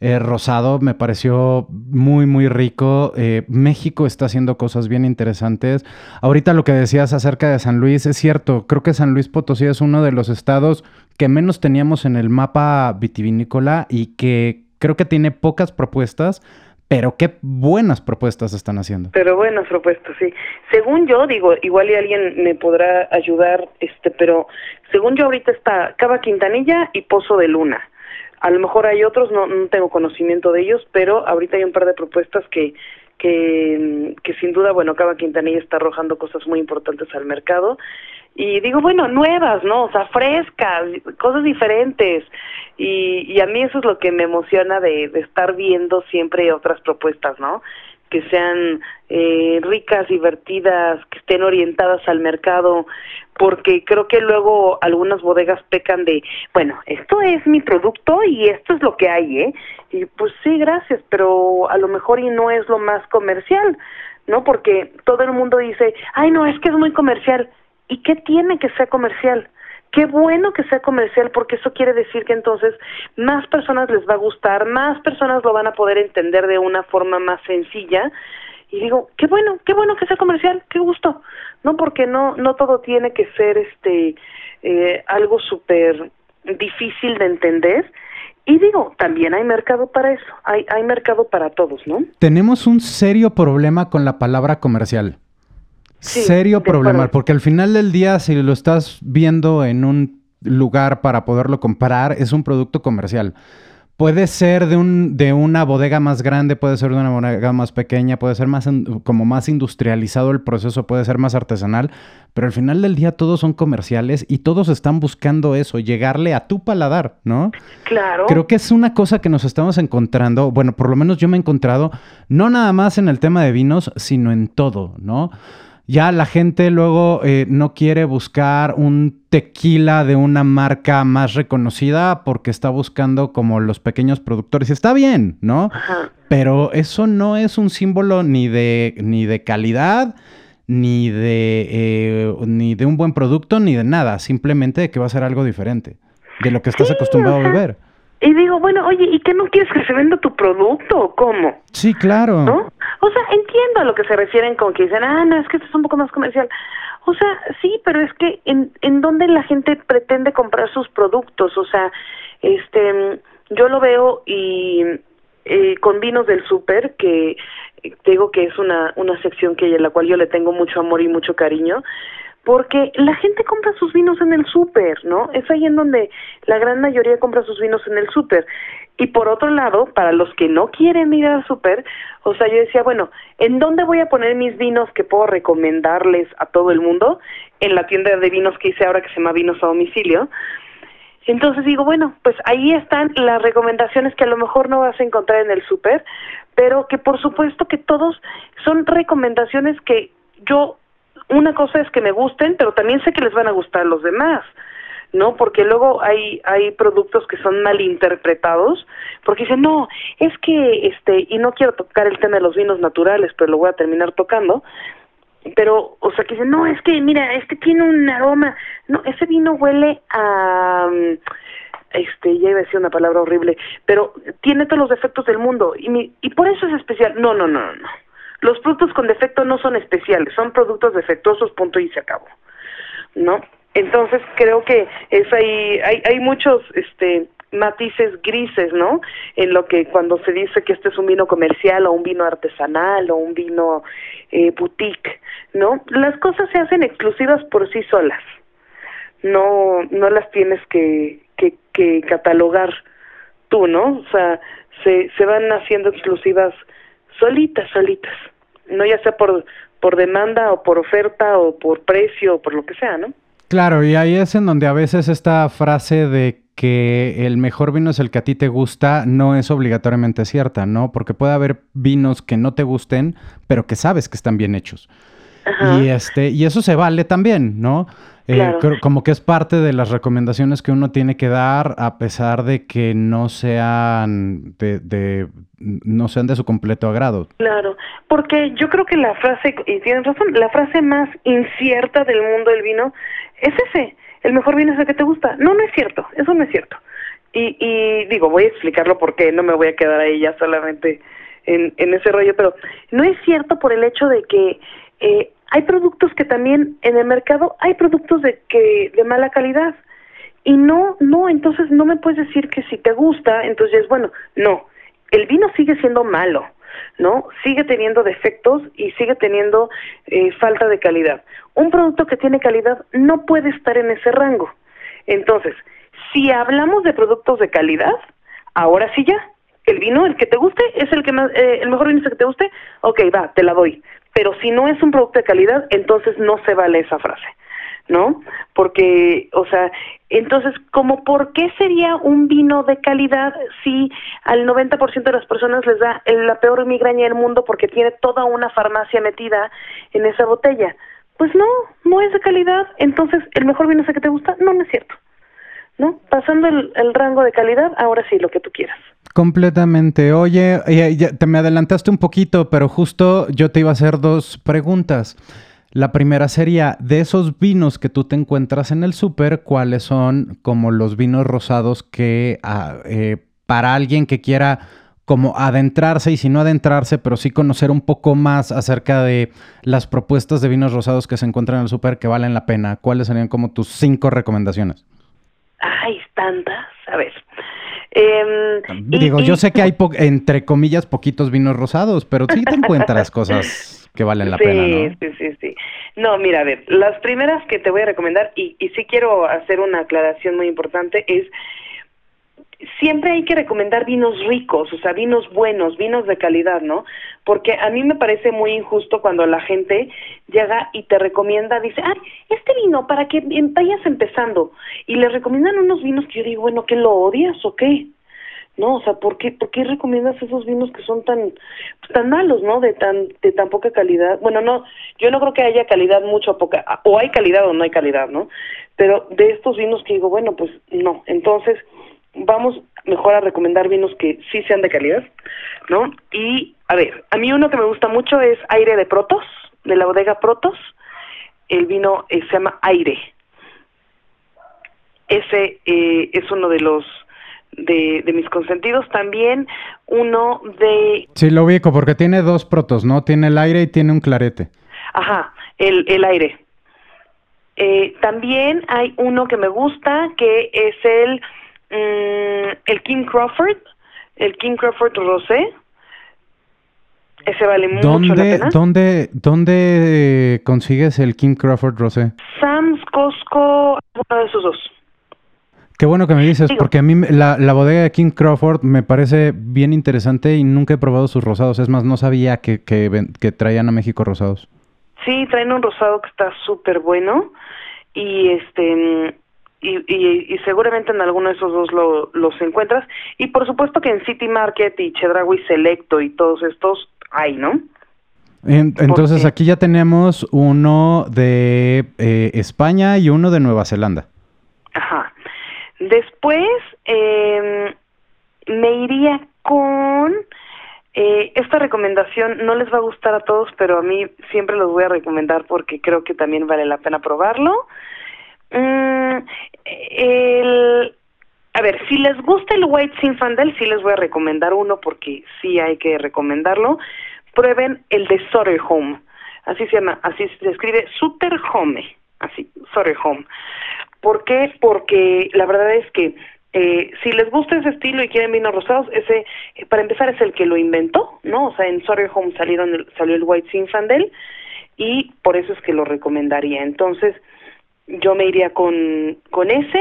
eh, rosado me pareció muy, muy rico. Eh, México está haciendo cosas bien interesantes. Ahorita lo que decías acerca de San Luis es cierto. Creo que San Luis Potosí es uno de los estados que menos teníamos en el mapa vitivinícola y que creo que tiene pocas propuestas. Pero qué buenas propuestas están haciendo. Pero buenas propuestas, sí. Según yo, digo, igual y alguien me podrá ayudar, este, pero según yo ahorita está Cava Quintanilla y Pozo de Luna a lo mejor hay otros, no, no tengo conocimiento de ellos, pero ahorita hay un par de propuestas que, que, que sin duda, bueno, Cava Quintanilla está arrojando cosas muy importantes al mercado. Y digo, bueno, nuevas, ¿no? O sea, frescas, cosas diferentes. Y, y a mí eso es lo que me emociona de, de estar viendo siempre otras propuestas, ¿no? que sean eh, ricas, divertidas, que estén orientadas al mercado, porque creo que luego algunas bodegas pecan de, bueno, esto es mi producto y esto es lo que hay, ¿eh? Y pues sí, gracias, pero a lo mejor y no es lo más comercial, ¿no? Porque todo el mundo dice, ay, no, es que es muy comercial. ¿Y qué tiene que ser comercial? Qué bueno que sea comercial porque eso quiere decir que entonces más personas les va a gustar, más personas lo van a poder entender de una forma más sencilla. Y digo, qué bueno, qué bueno que sea comercial, qué gusto. No porque no no todo tiene que ser este eh, algo súper difícil de entender. Y digo, también hay mercado para eso, hay, hay mercado para todos, ¿no? Tenemos un serio problema con la palabra comercial. Sí, serio problema, acuerdo. porque al final del día, si lo estás viendo en un lugar para poderlo comprar, es un producto comercial. Puede ser de, un, de una bodega más grande, puede ser de una bodega más pequeña, puede ser más como más industrializado el proceso, puede ser más artesanal, pero al final del día todos son comerciales y todos están buscando eso, llegarle a tu paladar, ¿no? Claro. Creo que es una cosa que nos estamos encontrando, bueno, por lo menos yo me he encontrado, no nada más en el tema de vinos, sino en todo, ¿no? Ya la gente luego eh, no quiere buscar un tequila de una marca más reconocida porque está buscando como los pequeños productores. Y está bien, ¿no? Ajá. Pero eso no es un símbolo ni de, ni de calidad, ni de, eh, ni de un buen producto, ni de nada. Simplemente de que va a ser algo diferente de lo que estás Sí, acostumbrado o a beber. Y digo, bueno, oye, ¿y qué no quieres que se venda tu producto o cómo? Sí, claro. ¿No? O sea, entiendo a lo que se refieren con que dicen, ah, no, es que esto es un poco más comercial. O sea, sí, pero es que en, en dónde la gente pretende comprar sus productos, o sea, este, yo lo veo y eh, con vinos del súper, que eh, digo que es una, una sección que a la cual yo le tengo mucho amor y mucho cariño, porque la gente compra sus vinos en el súper, ¿no? Es ahí en donde la gran mayoría compra sus vinos en el súper. Y por otro lado, para los que no quieren ir al súper, o sea, yo decía, bueno, ¿en dónde voy a poner mis vinos que puedo recomendarles a todo el mundo? En la tienda de vinos que hice ahora que se llama Vinos a Domicilio. Entonces digo, bueno, pues ahí están las recomendaciones que a lo mejor no vas a encontrar en el súper, pero que por supuesto que todos son recomendaciones que yo, una cosa es que me gusten, pero también sé que les van a gustar a los demás. ¿no? Porque luego hay hay productos que son mal interpretados, porque dicen, "No, es que este y no quiero tocar el tema de los vinos naturales, pero lo voy a terminar tocando." Pero o sea, que dicen, "No, es que mira, este tiene un aroma, no, ese vino huele a este, ya iba a decir una palabra horrible, pero tiene todos los defectos del mundo y mi, y por eso es especial." No, no, no, no. no. Los productos con defecto no son especiales, son productos defectuosos, punto y se acabó. ¿No? Entonces creo que es ahí, hay, hay muchos este matices grises, ¿no? En lo que cuando se dice que este es un vino comercial o un vino artesanal o un vino eh, boutique, ¿no? Las cosas se hacen exclusivas por sí solas. No, no las tienes que, que, que catalogar tú, ¿no? O sea, se, se van haciendo exclusivas solitas, solitas. No ya sea por, por demanda o por oferta o por precio o por lo que sea, ¿no? Claro, y ahí es en donde a veces esta frase de que el mejor vino es el que a ti te gusta no es obligatoriamente cierta, ¿no? Porque puede haber vinos que no te gusten, pero que sabes que están bien hechos. Ajá. Y este, y eso se vale también, ¿no? Eh, Claro. como que es parte de las recomendaciones que uno tiene que dar, a pesar de que no sean de, de- no sean de su completo agrado. Claro, porque yo creo que la frase, y tienes razón, la frase más incierta del mundo del vino es ese, el mejor vino es el que te gusta. No, no es cierto, eso no es cierto. Y, y digo, voy a explicarlo porque no me voy a quedar ahí ya solamente en, en ese rollo, pero no es cierto por el hecho de que eh, hay productos que también en el mercado hay productos de que de mala calidad. Y no no entonces no me puedes decir que si te gusta entonces es bueno no el vino sigue siendo malo no sigue teniendo defectos y sigue teniendo eh, falta de calidad. Un producto que tiene calidad no puede estar en ese rango. Entonces si hablamos de productos de calidad ahora sí ya el vino el que te guste es el que más eh, el mejor vino que te guste ok va te la doy pero si no es un producto de calidad entonces no se vale esa frase ¿no? Porque, o sea, entonces, ¿como por qué sería un vino de calidad si al 90% de las personas les da la peor migraña del mundo porque tiene toda una farmacia metida en esa botella? Pues no, no es de calidad, entonces, ¿el mejor vino es el que te gusta? No, no es cierto, ¿no? Pasando el, el rango de calidad, ahora sí, lo que tú quieras. Completamente. Oye, eh, te me adelantaste un poquito, pero justo yo te iba a hacer dos preguntas. La primera sería, de esos vinos que tú te encuentras en el súper, ¿cuáles son como los vinos rosados que ah, eh, para alguien que quiera como adentrarse y si no adentrarse, pero sí conocer un poco más acerca de las propuestas de vinos rosados que se encuentran en el súper que valen la pena? ¿Cuáles serían como tus cinco recomendaciones? Ay, tantas. Em, Digo, yo sé que hay, entre comillas, poquitos vinos rosados, pero sí te encuentras cosas que valen la pena, ¿no? Sí, sí, sí. No, mira, a ver, las primeras que te voy a recomendar, y, y sí quiero hacer una aclaración muy importante, es siempre hay que recomendar vinos ricos, o sea, vinos buenos, vinos de calidad, ¿no? Porque a mí me parece muy injusto cuando la gente llega y te recomienda, dice, ay, este vino para que vayas empezando, y le recomiendan unos vinos que yo digo, bueno, ¿que lo odias o qué? No, o sea, ¿por qué, ¿por qué recomiendas esos vinos que son tan tan malos, no? De tan de tan poca calidad. Bueno, no, yo no creo que haya calidad mucho o poca, o hay calidad o no hay calidad, ¿no? Pero de estos vinos que digo, bueno, pues no. Entonces, vamos mejor a recomendar vinos que sí sean de calidad, ¿no? Y, a ver, a mí uno que me gusta mucho es Aire de Protos, de la bodega Protos. El vino eh, se llama Aire. Ese eh, es uno de los de, de mis consentidos. También uno de... Sí, lo ubico porque tiene dos protos, ¿no? Tiene el aire y tiene un clarete. Ajá, el, el aire. Eh, también hay uno que me gusta que es el Mm, el King Crawford, el King Crawford Rosé. Ese vale mucho la pena. ¿Dónde, dónde consigues el King Crawford Rosé? Sam's, Costco, uno de esos dos. Qué bueno que me dices, porque a mí la, la, bodega de King Crawford me parece bien interesante y nunca he probado sus rosados. Es más, no sabía que, que, que traían a México rosados. Sí, traen un rosado que está súper bueno y este y, y, seguramente en alguno de esos dos lo, los encuentras. Y por supuesto que en City Market y Chedraui Selecto y todos estos hay, ¿no? entonces aquí ya tenemos uno de eh, España y uno de Nueva Zelanda. Ajá. Después eh, me iría con... Eh, esta recomendación no les va a gustar a todos, pero a mí siempre los voy a recomendar porque creo que también vale la pena probarlo. Mm, el, a ver, si les gusta el White Zinfandel, sí les voy a recomendar uno porque sí hay que recomendarlo. Prueben el de Home, Así se llama, así se escribe Home, así, Home. ¿Por qué? Porque la verdad es que eh, si les gusta ese estilo y quieren vinos rosados, ese, eh, para empezar, es el que lo inventó, ¿no? O sea, en Home salieron salió el White Zinfandel y por eso es que lo recomendaría. Entonces, yo me iría con, con ese.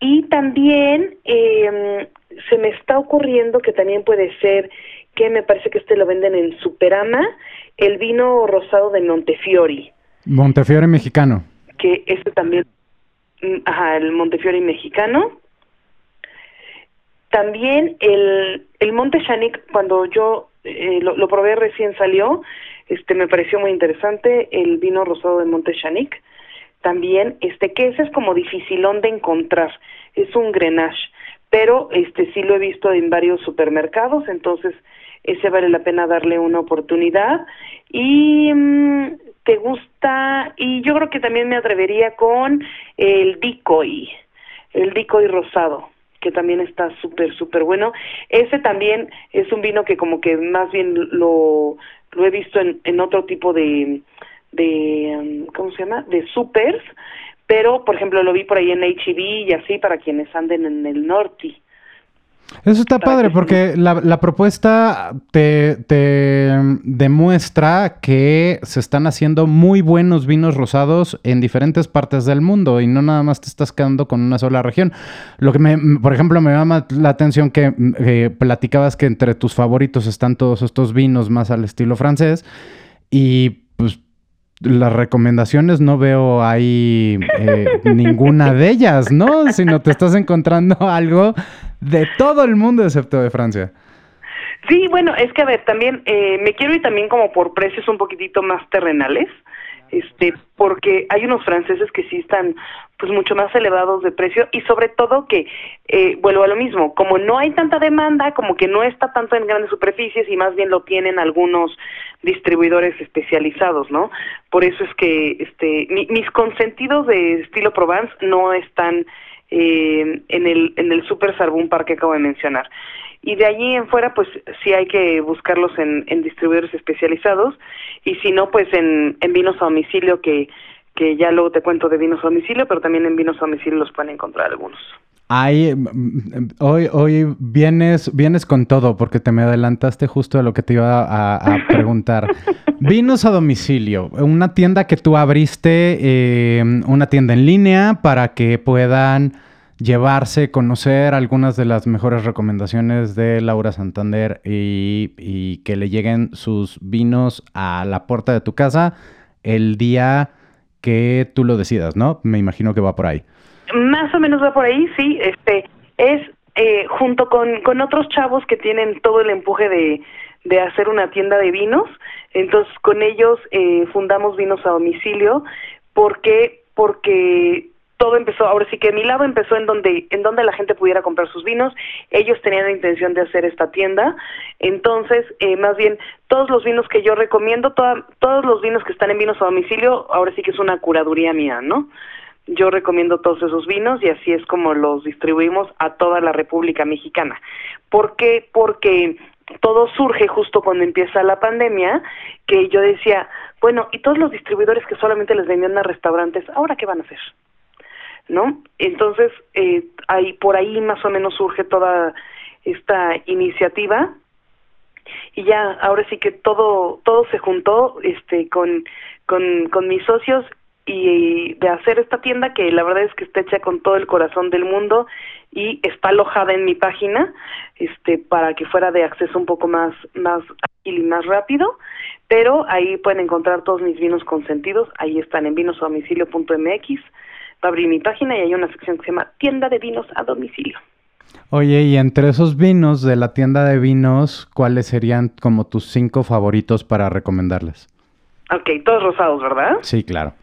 Y también eh, se me está ocurriendo que también puede ser que me parece que este lo venden en Superama, el vino rosado de Montefiori. Montefiori mexicano. Que este también, mm, ajá, el Montefiori mexicano. También el, el Monte Chanic, cuando yo eh, lo, lo, probé recién salió, este me pareció muy interesante el vino rosado de Monte Chanic también, este, que ese es como dificilón de encontrar, es un grenache, pero este sí lo he visto en varios supermercados, entonces ese vale la pena darle una oportunidad y mm, te gusta y yo creo que también me atrevería con el decoy, el decoy rosado que también está súper, súper bueno. Ese también es un vino que como que más bien lo, lo he visto en, en otro tipo de, de, ¿cómo se llama? De supers, pero por ejemplo lo vi por ahí en HB e y así para quienes anden en el norte. Eso está padre porque la, la, propuesta te, te, demuestra que se están haciendo muy buenos vinos rosados en diferentes partes del mundo y no nada más te estás quedando con una sola región. Lo que me, por ejemplo, me llama la atención que eh, platicabas que entre tus favoritos están todos estos vinos más al estilo francés y las recomendaciones no veo ahí eh, ninguna de ellas, ¿no? Sino te estás encontrando algo de todo el mundo excepto de Francia. Sí, bueno, es que a ver, también eh, me quiero ir también como por precios un poquitito más terrenales este porque hay unos franceses que sí están pues mucho más elevados de precio y sobre todo que eh, vuelvo a lo mismo como no hay tanta demanda como que no está tanto en grandes superficies y más bien lo tienen algunos distribuidores especializados no por eso es que este mis consentidos de estilo Provence no están eh, en el en el Super Sarbun Park que acabo de mencionar. Y de allí en fuera pues sí hay que buscarlos en, en distribuidores especializados. Y si no pues en, en vinos a domicilio que que ya luego te cuento de vinos a domicilio, pero también en vinos a domicilio los pueden encontrar algunos. Ay, mm, mm, hoy, hoy vienes, vienes con todo, porque te me adelantaste justo a lo que te iba a, preguntar. Vinos a domicilio, una tienda que tú abriste, eh, una tienda en línea para que puedan llevarse, conocer algunas de las mejores recomendaciones de Laura Santander y, y que le lleguen sus vinos a la puerta de tu casa el día que tú lo decidas, ¿no? Me imagino que va por ahí. Más o menos va por ahí, sí. Este es eh, junto con, con otros chavos que tienen todo el empuje de, de hacer una tienda de vinos. Entonces con ellos eh, fundamos vinos a domicilio porque porque todo empezó, ahora sí que mi lado empezó en donde, en donde la gente pudiera comprar sus vinos, ellos tenían la intención de hacer esta tienda, entonces, eh, más bien, todos los vinos que yo recomiendo, todos los vinos que están en vinos a domicilio, ahora sí que es una curaduría mía, ¿no? yo recomiendo todos esos vinos y así es como los distribuimos a toda la República Mexicana. ¿Por qué? Porque todo surge justo cuando empieza la pandemia, que yo decía, bueno, y todos los distribuidores que solamente les vendían a restaurantes, ¿ahora qué van a hacer? ¿No? Entonces, eh, ahí, por ahí más o menos surge toda esta iniciativa. Y ya ahora sí que todo todo se juntó este con con, mis socios y de hacer esta tienda que la verdad es que está hecha con todo el corazón del mundo y está alojada en mi página este para que fuera de acceso un poco más más ágil y más rápido. Pero ahí pueden encontrar todos mis vinos consentidos. Ahí están en vinosdomicilio.mx va a abrir mi página y hay una sección que se llama tienda de vinos a domicilio Oye, y entre esos vinos de la tienda de vinos, ¿cuáles serían como tus cinco favoritos para recomendarles? Ok, todos rosados, ¿verdad? Sí, claro.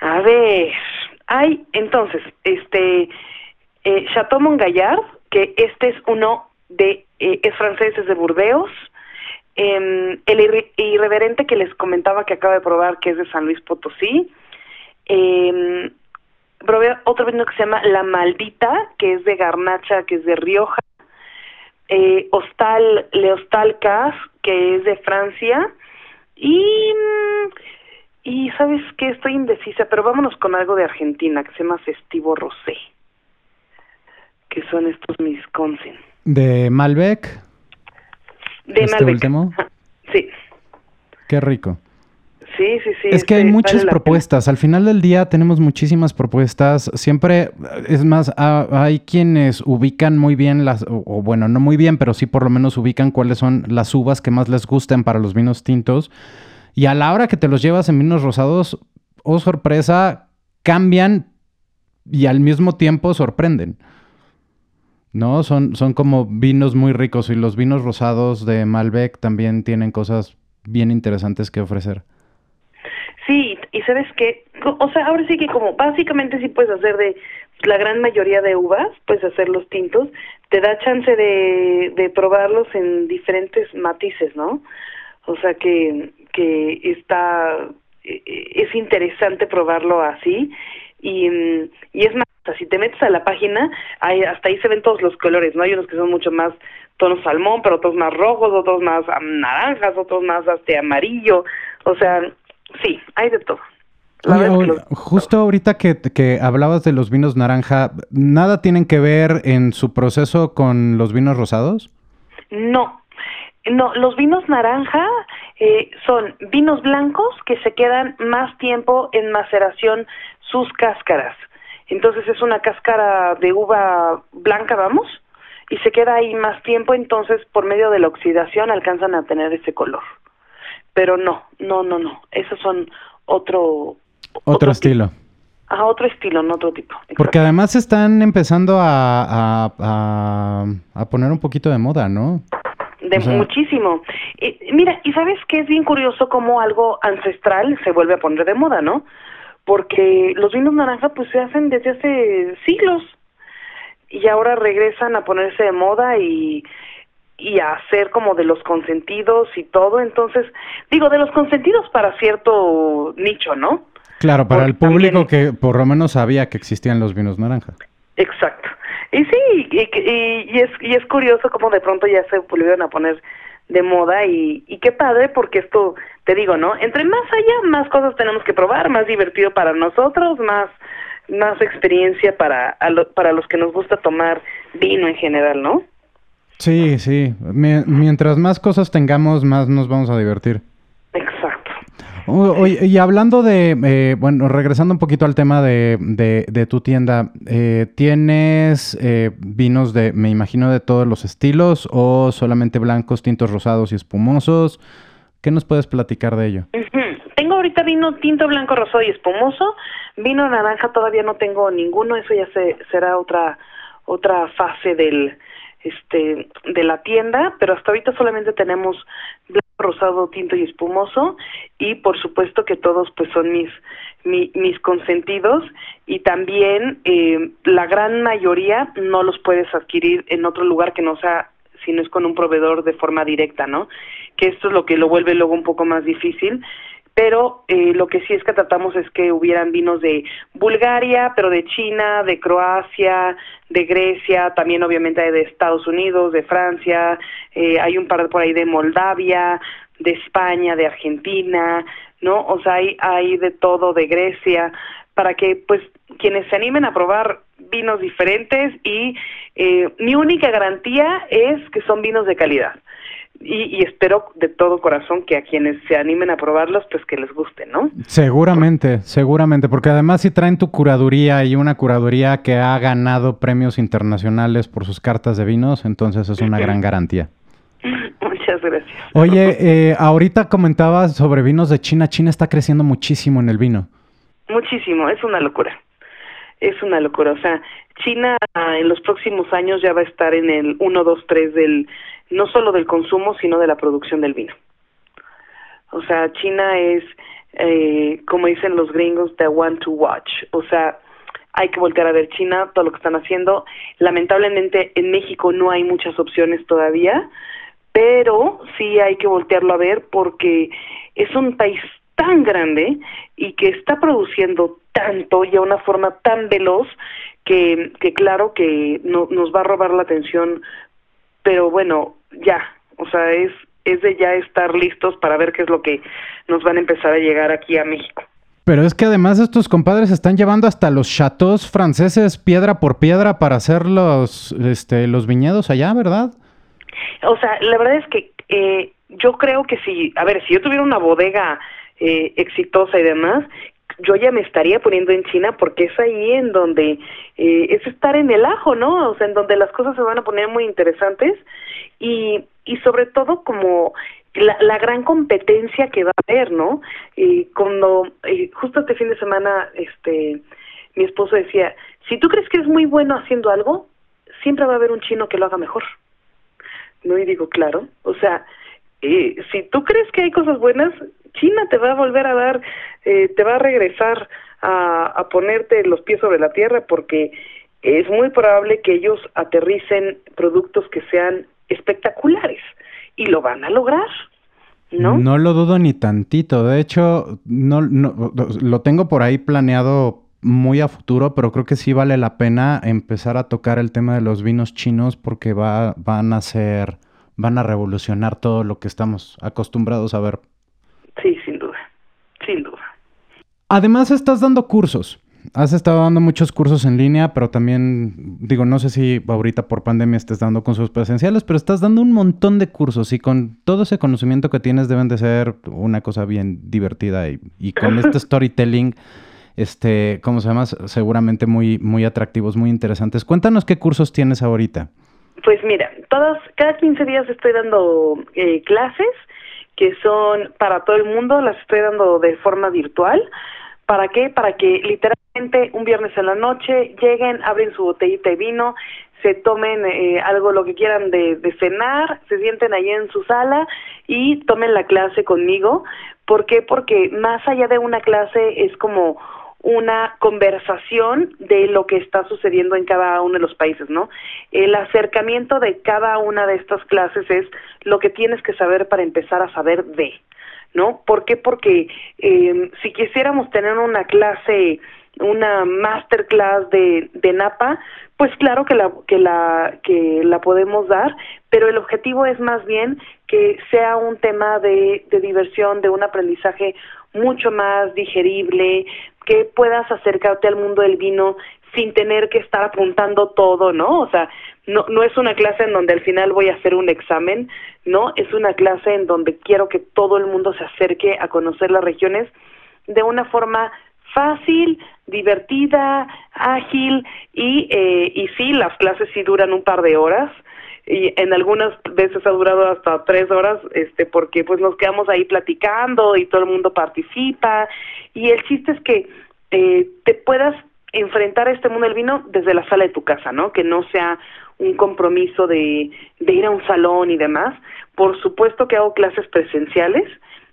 A ver, hay entonces, este, eh, Chateau Montgallard, que este es uno de, eh, es francés, es de Burdeos. Eh, el irreverente que les comentaba que acaba de probar, que es de San Luis Potosí. Eh, probé otro vino que se llama La Maldita, que es de Garnacha, que es de Rioja. Eh, Hostal, Le Hostal Cas, que es de Francia. Y mm, y sabes que estoy indecisa, pero vámonos con algo de Argentina que se llama Festivo Rosé, que son estos mis consen. ¿De Malbec? De ¿Este Malbec. último? Sí. Qué rico. Sí, sí, sí. Es que hay muchas propuestas. Al final del día tenemos muchísimas propuestas. Siempre, es más, hay quienes ubican muy bien las, o, bueno, no muy bien, pero sí por lo menos ubican cuáles son las uvas que más les gusten para los vinos tintos. Y a la hora que te los llevas en vinos rosados, oh sorpresa, cambian y al mismo tiempo sorprenden. ¿No? Son, son como vinos muy ricos y los vinos rosados de Malbec también tienen cosas bien interesantes que ofrecer. Y sabes que, o sea, ahora sí que como básicamente sí puedes hacer de la gran mayoría de uvas, puedes hacer los tintos, te da chance de, de probarlos en diferentes matices, ¿no? O sea que, que está, eh, es interesante probarlo así y, mm, y es más, si te metes a la página, hay, hasta ahí se ven todos los colores, ¿no? Hay unos que son mucho más tonos salmón, pero otros más rojos, otros más naranjas, otros más hasta amarillo, o sea, sí, hay de todo. justo ahorita que, que, hablabas de los vinos naranja, ¿nada tienen que ver en su proceso con los vinos rosados? No, no, los vinos naranja eh, son vinos blancos que se quedan más tiempo en maceración sus cáscaras. Entonces es una cáscara de uva blanca, vamos, y se queda ahí más tiempo, entonces por medio de la oxidación alcanzan a tener ese color. Pero no, no, no, no, esos son otro... Otro, estilo. a otro estilo, no otro tipo. Porque además están empezando a, a, a poner un poquito de moda, ¿no? de muchísimo. mira, y sabes que es bien curioso cómo algo ancestral se vuelve a poner de moda, ¿no? Porque los vinos naranja pues se hacen desde hace siglos y ahora regresan a ponerse de moda y y a hacer como de los consentidos y todo, entonces digo de los consentidos para cierto nicho, ¿no? Claro, para el público que por lo menos sabía que existían los vinos naranja. Exacto. Y sí, y, y, es, y es curioso cómo de pronto ya se volvieron a poner de moda y, y qué padre porque esto, te digo, ¿no? Entre más allá, más cosas tenemos que probar, más divertido para nosotros, más más experiencia para, para los que nos gusta tomar vino en general, ¿no? Sí, sí. mientras más cosas tengamos, más nos vamos a divertir. Exacto. y hablando de, eh, bueno, regresando un poquito al tema de, de, tu tienda, eh, ¿tienes eh, vinos de, me imagino, de todos los estilos o solamente blancos, tintos rosados y espumosos? ¿Qué nos puedes platicar de ello? Tengo ahorita vino tinto, blanco, rosado y espumoso. Vino naranja todavía no tengo ninguno. Eso ya se, será otra otra fase del este de la tienda, pero hasta ahorita solamente tenemos blanco, rosado, tinto y espumoso y por supuesto que todos pues son mis mis consentidos y también eh, la gran mayoría no los puedes adquirir en otro lugar que no sea si no es con un proveedor de forma directa, ¿no? Que esto es lo que lo vuelve luego un poco más difícil pero eh, lo que sí es que tratamos es que hubieran vinos de Bulgaria, pero de China, de Croacia, de Grecia, también obviamente de Estados Unidos, de Francia, eh, hay un par por ahí de Moldavia, de España, de Argentina, ¿no? O sea, hay, hay de todo, de Grecia, para que pues quienes se animen a probar vinos diferentes y eh, mi única garantía es que son vinos de calidad y, espero de todo corazón que a quienes se animen a probarlos, pues que les guste, ¿no? Seguramente, seguramente, porque además si traen tu curaduría y una curaduría que ha ganado premios internacionales por sus cartas de vinos, entonces es una gran garantía. Muchas gracias. Oye, eh, ahorita comentabas sobre vinos de China. China está creciendo muchísimo en el vino. Muchísimo, es una locura. Es una locura. O sea, China ah, en los próximos años ya va a estar en el 1, 2, 3 del no solo del consumo, sino de la producción del vino. O sea, China es, eh, como dicen los gringos, the one to watch. O sea, hay que voltear a ver China, todo lo que están haciendo. Lamentablemente en México no hay muchas opciones todavía, pero sí hay que voltearlo a ver porque es un país tan grande y que está produciendo tanto y a una forma tan veloz que, que claro que no, nos va a robar la atención, pero bueno, ya, o sea, es, es de ya estar listos para ver qué es lo que nos van a empezar a llegar aquí a México. Pero es que además estos compadres están llevando hasta los chateaux franceses piedra por piedra para hacer los, este, los viñedos allá, ¿verdad? O sea, la verdad es que eh, yo creo que si, a ver, si yo tuviera una bodega eh, exitosa y demás, yo ya me estaría poniendo en China porque es ahí en donde eh, es estar en el ajo, ¿no? O sea, en donde las cosas se van a poner muy interesantes y, y sobre todo como la, la gran competencia que va a haber, ¿no? Y cuando eh, justo este fin de semana, este, mi esposo decía, si tú crees que es muy bueno haciendo algo, siempre va a haber un chino que lo haga mejor. No, y digo, claro, o sea, eh, si tú crees que hay cosas buenas, China te va a volver a dar, eh, te va a regresar a, a ponerte los pies sobre la tierra porque es muy probable que ellos aterricen productos que sean espectaculares y lo van a lograr. ¿No? No lo dudo ni tantito. De hecho, no, no, lo tengo por ahí planeado muy a futuro, pero creo que sí vale la pena empezar a tocar el tema de los vinos chinos porque va, van a ser, van a revolucionar todo lo que estamos acostumbrados a ver Sí, sin duda, sin duda. Además estás dando cursos. Has estado dando muchos cursos en línea, pero también, digo, no sé si ahorita por pandemia estés dando cursos presenciales, pero estás dando un montón de cursos y con todo ese conocimiento que tienes deben de ser una cosa bien divertida y, con este storytelling, este, ¿cómo se llama? Seguramente muy, muy atractivos, muy interesantes. Cuéntanos qué cursos tienes ahorita. Pues mira, todas, cada 15 días estoy dando eh, clases que son para todo el mundo, las estoy dando de forma virtual. ¿Para qué? Para que literalmente un viernes en la noche lleguen, abren su botellita de vino, se tomen eh, algo, lo que quieran de, de cenar, se sienten ahí en su sala y tomen la clase conmigo. ¿Por qué? Porque más allá de una clase es como una conversación de lo que está sucediendo en cada uno de los países, ¿no? El acercamiento de cada una de estas clases es lo que tienes que saber para empezar a saber de, ¿no? ¿Por qué? Porque eh, si quisiéramos tener una clase una masterclass de, de Napa, pues claro que la, que la, que la podemos dar, pero el objetivo es más bien que sea un tema de, de diversión, de un aprendizaje mucho más digerible, que puedas acercarte al mundo del vino sin tener que estar apuntando todo, ¿no? O sea, no, no es una clase en donde al final voy a hacer un examen, ¿no? Es una clase en donde quiero que todo el mundo se acerque a conocer las regiones de una forma fácil, divertida, ágil y, eh, y sí, las clases sí duran un par de horas y en algunas veces ha durado hasta tres horas, este, porque pues nos quedamos ahí platicando y todo el mundo participa y el chiste es que eh, te puedas enfrentar a este mundo del vino desde la sala de tu casa, ¿no? Que no sea un compromiso de, de ir a un salón y demás. Por supuesto que hago clases presenciales,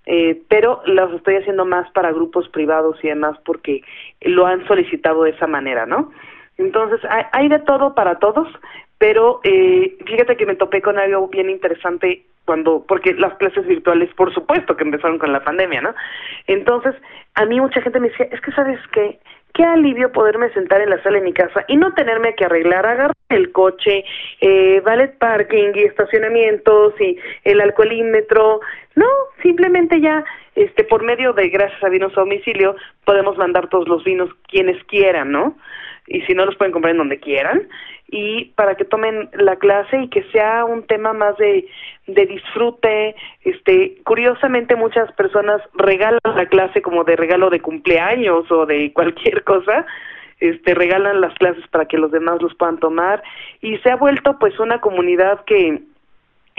eh, pero las estoy haciendo más para grupos privados y demás porque lo han solicitado de esa manera, ¿no? Entonces, hay, hay de todo para todos, pero eh, fíjate que me topé con algo bien interesante cuando, porque las clases virtuales, por supuesto que empezaron con la pandemia, ¿no? Entonces, a mí mucha gente me decía, es que sabes qué, qué alivio poderme sentar en la sala de mi casa y no tenerme que arreglar, agarrar el coche, eh, valet parking y estacionamientos y el alcoholímetro, no, simplemente ya, este, por medio de gracias a vinos a domicilio, podemos mandar todos los vinos quienes quieran, ¿no? Y si no los pueden comprar en donde quieran y para que tomen la clase y que sea un tema más de, de disfrute. Este, curiosamente muchas personas regalan la clase como de regalo de cumpleaños o de cualquier cosa. Este, regalan las clases para que los demás los puedan tomar y se ha vuelto pues una comunidad que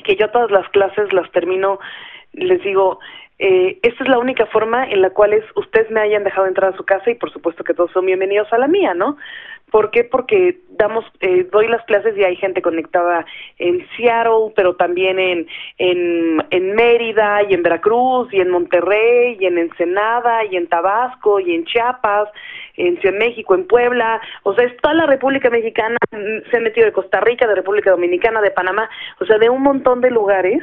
que yo todas las clases las termino les digo eh, esta es la única forma en la cual es, ustedes me hayan dejado entrar a su casa y por supuesto que todos son bienvenidos a la mía, ¿no? ¿Por qué? Porque damos, eh, doy las clases y hay gente conectada en Seattle, pero también en, en, en Mérida y en Veracruz y en Monterrey y en Ensenada y en Tabasco y en Chiapas, en Ciudad de México, en Puebla, o sea, es toda la República Mexicana, se han metido de Costa Rica, de República Dominicana, de Panamá, o sea, de un montón de lugares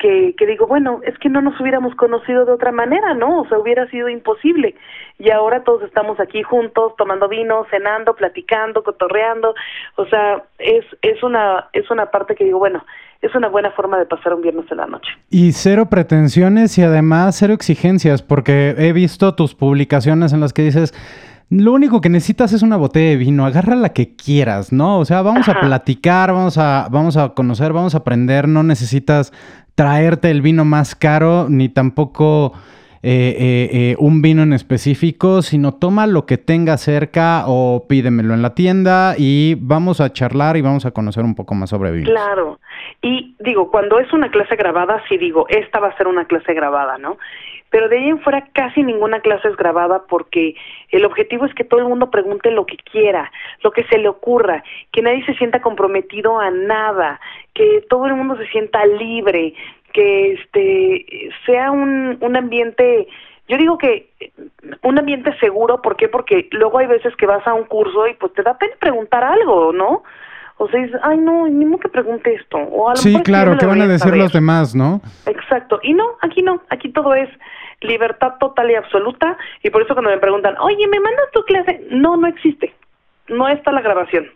que, que digo, bueno, es que no nos hubiéramos conocido de otra manera, ¿no? O sea, hubiera sido imposible. Y ahora todos estamos aquí juntos, tomando vino, cenando, platicando, cotorreando. O sea, es, es, una, es una parte que digo, bueno, es una buena forma de pasar un viernes en la noche. Y cero pretensiones y además cero exigencias, porque he visto tus publicaciones en las que dices, lo único que necesitas es una botella de vino, agarra la que quieras, ¿no? O sea, vamos a platicar, vamos a, vamos a conocer, vamos a aprender, no necesitas traerte el vino más caro, ni tampoco eh, eh, eh, un vino en específico, sino toma lo que tenga cerca o pídemelo en la tienda y vamos a charlar y vamos a conocer un poco más sobre vino. Claro. Y digo, cuando es una clase grabada, sí digo, esta va a ser una clase grabada, ¿no? Pero de ahí en fuera casi ninguna clase es grabada porque el objetivo es que todo el mundo pregunte lo que quiera, lo que se le ocurra, que nadie se sienta comprometido a nada, que todo el mundo se sienta libre, que este sea un, un ambiente yo digo que un ambiente seguro, ¿por qué? Porque luego hay veces que vas a un curso y pues te da pena preguntar algo, ¿no? O sea, dices, ay, no, ni modo que pregunte esto. O a sí, claro, ¿qué van a decir los demás, no? Exacto. Y no, aquí no, aquí todo es libertad total y absoluta. Y por eso cuando me preguntan, oye, ¿me mandas tu clase? No, no existe. No está la grabación.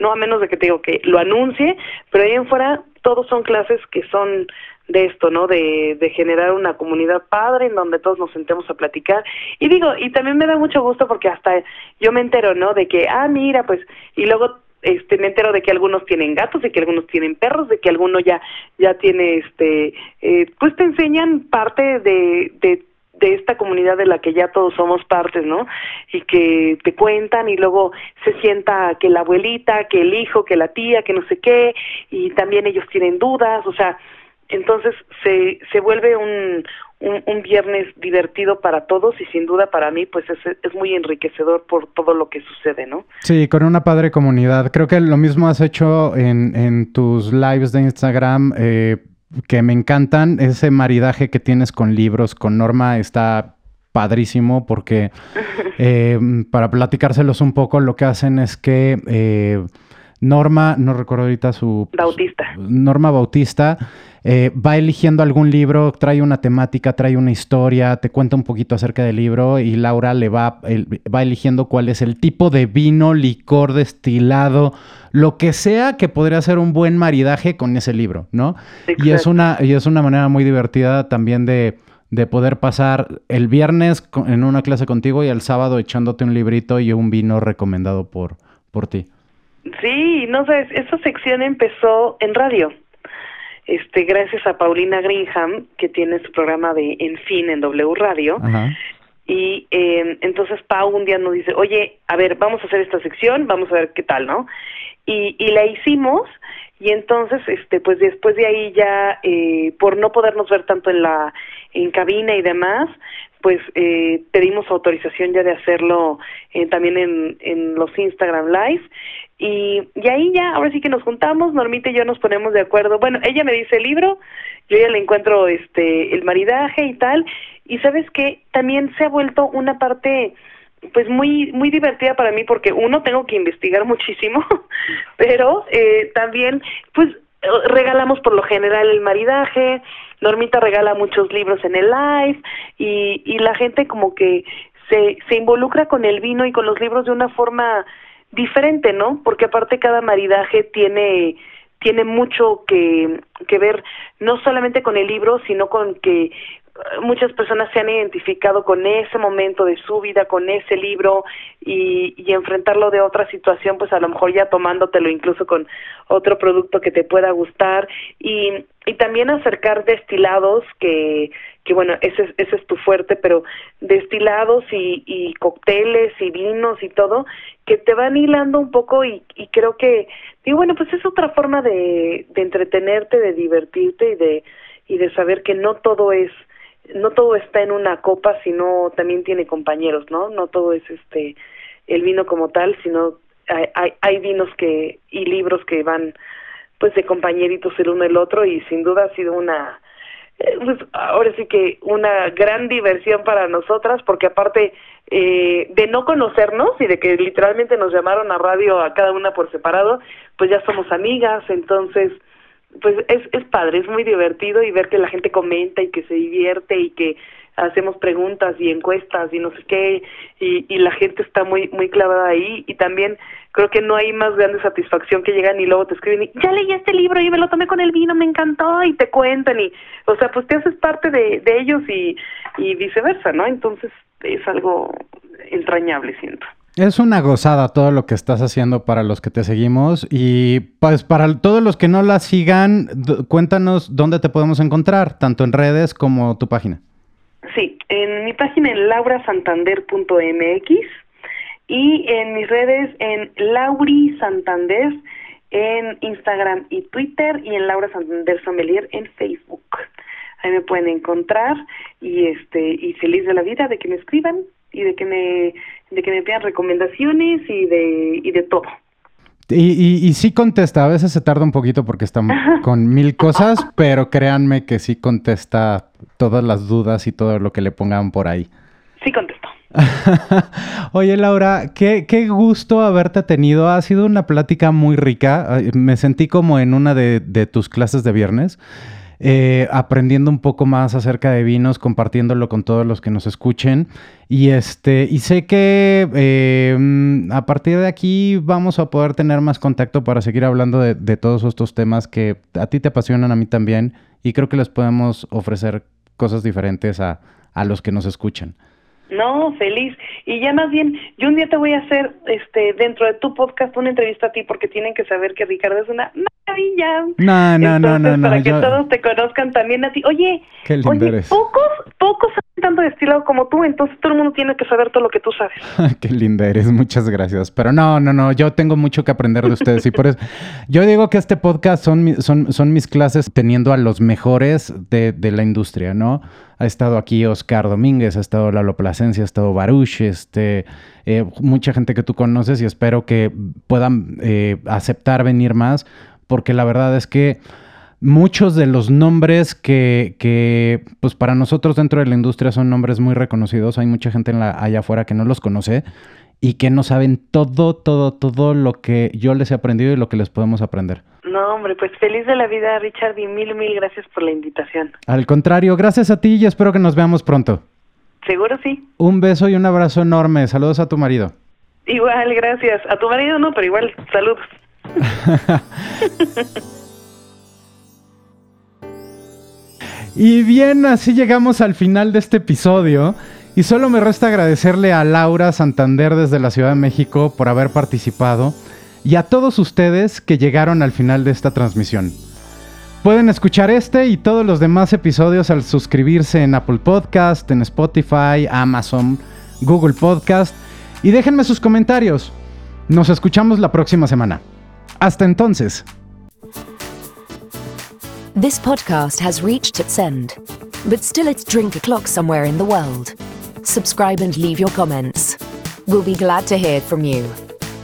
No, a menos de que te digo que lo anuncie, pero ahí en fuera todos son clases que son de esto, ¿no? De, de generar una comunidad padre en donde todos nos sentemos a platicar. Y digo, y también me da mucho gusto porque hasta yo me entero, ¿no? De que, ah, mira, pues, y luego este me entero de que algunos tienen gatos de que algunos tienen perros de que alguno ya ya tiene este eh, pues te enseñan parte de, de de esta comunidad de la que ya todos somos partes, ¿no? Y que te cuentan y luego se sienta que la abuelita, que el hijo, que la tía, que no sé qué, y también ellos tienen dudas, o sea, entonces se, se vuelve un, un, viernes divertido para todos y sin duda para mí pues es, es, muy enriquecedor por todo lo que sucede, ¿no? Sí, con una padre comunidad. Creo que lo mismo has hecho en, en tus lives de Instagram eh, que me encantan. Ese maridaje que tienes con libros, con Norma, está padrísimo porque eh, para platicárselos un poco lo que hacen es que... Eh, Norma, no recuerdo ahorita su... Bautista. Norma Bautista. Eh, va eligiendo algún libro, trae una temática, trae una historia, te cuenta un poquito acerca del libro y Laura le va, va eligiendo cuál es el tipo de vino, licor, destilado, lo que sea que podría ser un buen maridaje con ese libro, ¿no? Y es, una, y es una manera muy divertida también de, de poder pasar el viernes en una clase contigo y el sábado echándote un librito y un vino recomendado por, por ti. Sí, no sé, esa sección empezó en radio este, gracias a Paulina Greenham, que tiene su programa de En Fin en W Radio. Y eh, entonces Pau un día nos dice, oye, a ver, vamos a hacer esta sección, vamos a ver qué tal, ¿no? Y, y la hicimos y entonces, este, pues después de ahí ya, eh, por no podernos ver tanto en la en cabina y demás, pues eh, pedimos autorización ya de hacerlo eh, también en, en los Instagram Live y, y ahí ya, ahora sí que nos juntamos, Normita y yo nos ponemos de acuerdo. Bueno, ella me dice el libro, yo ya le encuentro este el maridaje y tal. Y sabes qué, también se ha vuelto una parte pues muy muy divertida para mí porque uno tengo que investigar muchísimo, pero eh, también pues regalamos por lo general el maridaje, Normita regala muchos libros en el live y, y la gente como que se, se involucra con el vino y con los libros de una forma diferente, ¿no? Porque aparte cada maridaje tiene tiene mucho que, que ver no solamente con el libro, sino con que muchas personas se han identificado con ese momento de su vida, con ese libro y, y, enfrentarlo de otra situación, pues a lo mejor ya tomándotelo incluso con otro producto que te pueda gustar y, y también acercar destilados que, que bueno, ese, ese es tu fuerte, pero destilados y, y cócteles y vinos y todo, que te van hilando un poco y, y creo que, digo, bueno, pues es otra forma de, de entretenerte, de divertirte y de, y de saber que no todo es no todo está en una copa, sino también tiene compañeros, ¿no? No todo es este el vino como tal, sino hay, hay, hay vinos que y libros que van pues de compañeritos el uno el otro y sin duda ha sido una pues ahora sí que una gran diversión para nosotras porque aparte eh, de no conocernos y de que literalmente nos llamaron a radio a cada una por separado pues ya somos amigas. Entonces pues es, es padre, es muy divertido y ver que la gente comenta y que se divierte y que hacemos preguntas y encuestas y no sé qué y, y la gente está muy muy clavada ahí. Y también creo que no hay más grande satisfacción que llegan y luego te escriben y ya leí este libro y me lo tomé con el vino, me encantó y te cuentan y o sea pues te haces parte de, de ellos y, y viceversa, ¿no? Entonces es algo entrañable siento. Es una gozada todo lo que estás haciendo para los que te seguimos y pues para todos los que no la sigan, cuéntanos dónde te podemos encontrar, tanto en redes como tu página. Sí, en mi página en laurasantander.mx y en mis redes en Lauri Santander en Instagram y Twitter y en Laura Santander Sommelier en Facebook. Ahí me pueden encontrar y este y feliz de la vida de que me escriban y de que me de que me pidan recomendaciones y de y de todo. Y, y, sí contesta, a veces se tarda un poquito porque está con mil cosas, pero créanme que sí contesta todas las dudas y todo lo que le pongan por ahí. Oye Laura, qué, qué, gusto haberte tenido. Ha sido una plática muy rica. Me sentí como en una de, de tus clases de viernes eh, aprendiendo un poco más acerca de vinos, compartiéndolo con todos los que nos escuchen. Y este, y sé que eh, a partir de aquí vamos a poder tener más contacto para seguir hablando de, de todos estos temas que a ti te apasionan, a mí también, y creo que les podemos ofrecer cosas diferentes a, a los que nos escuchan. No, feliz. Y ya más bien, yo un día te voy a hacer este dentro de tu podcast una entrevista a ti porque tienen que saber que Ricardo es una maravilla. No, no, no, no, Para que todos te conozcan también a ti. Oye, Qué lindo eres. pocos, pocos saben tanto destilado como tú, entonces todo el mundo tiene que saber todo lo que tú sabes. Qué linda eres, muchas gracias. Pero no, no, no, yo tengo mucho que aprender de ustedes y por eso yo digo que este podcast son, son, son mis clases teniendo a los mejores de, de la industria, ¿no? Ha estado aquí Oscar Domínguez, ha estado Lalo Plasencia, ha estado Baruch, este, eh, mucha gente que tú conoces y espero que puedan eh, aceptar venir más, porque la verdad es que muchos de los nombres que, que, pues para nosotros dentro de la industria son nombres muy reconocidos, hay mucha gente en la, allá afuera que no los conoce y que no saben todo, todo, todo lo que yo les he aprendido y lo que les podemos aprender. No, hombre, pues feliz de la vida, Richard, y mil, mil gracias por la invitación. Al contrario, gracias a ti y espero que nos veamos pronto. Seguro sí. Un beso y un abrazo enorme. Saludos a tu marido. Igual, gracias. A tu marido no, pero igual, saludos. y bien, así llegamos al final de este episodio. Y solo me resta agradecerle a Laura Santander desde la Ciudad de México por haber participado y a todos ustedes que llegaron al final de esta transmisión. Pueden escuchar este y todos los demás episodios al suscribirse en Apple Podcast, en Spotify, Amazon, Google Podcast y déjenme sus comentarios. Nos escuchamos la próxima semana. Hasta entonces. This podcast has reached its end, but still it's drink o'clock somewhere in the world. Subscribe and leave your comments. We'll be glad to hear from you.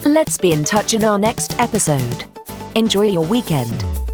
Let's be in touch in our next episode. Enjoy your weekend.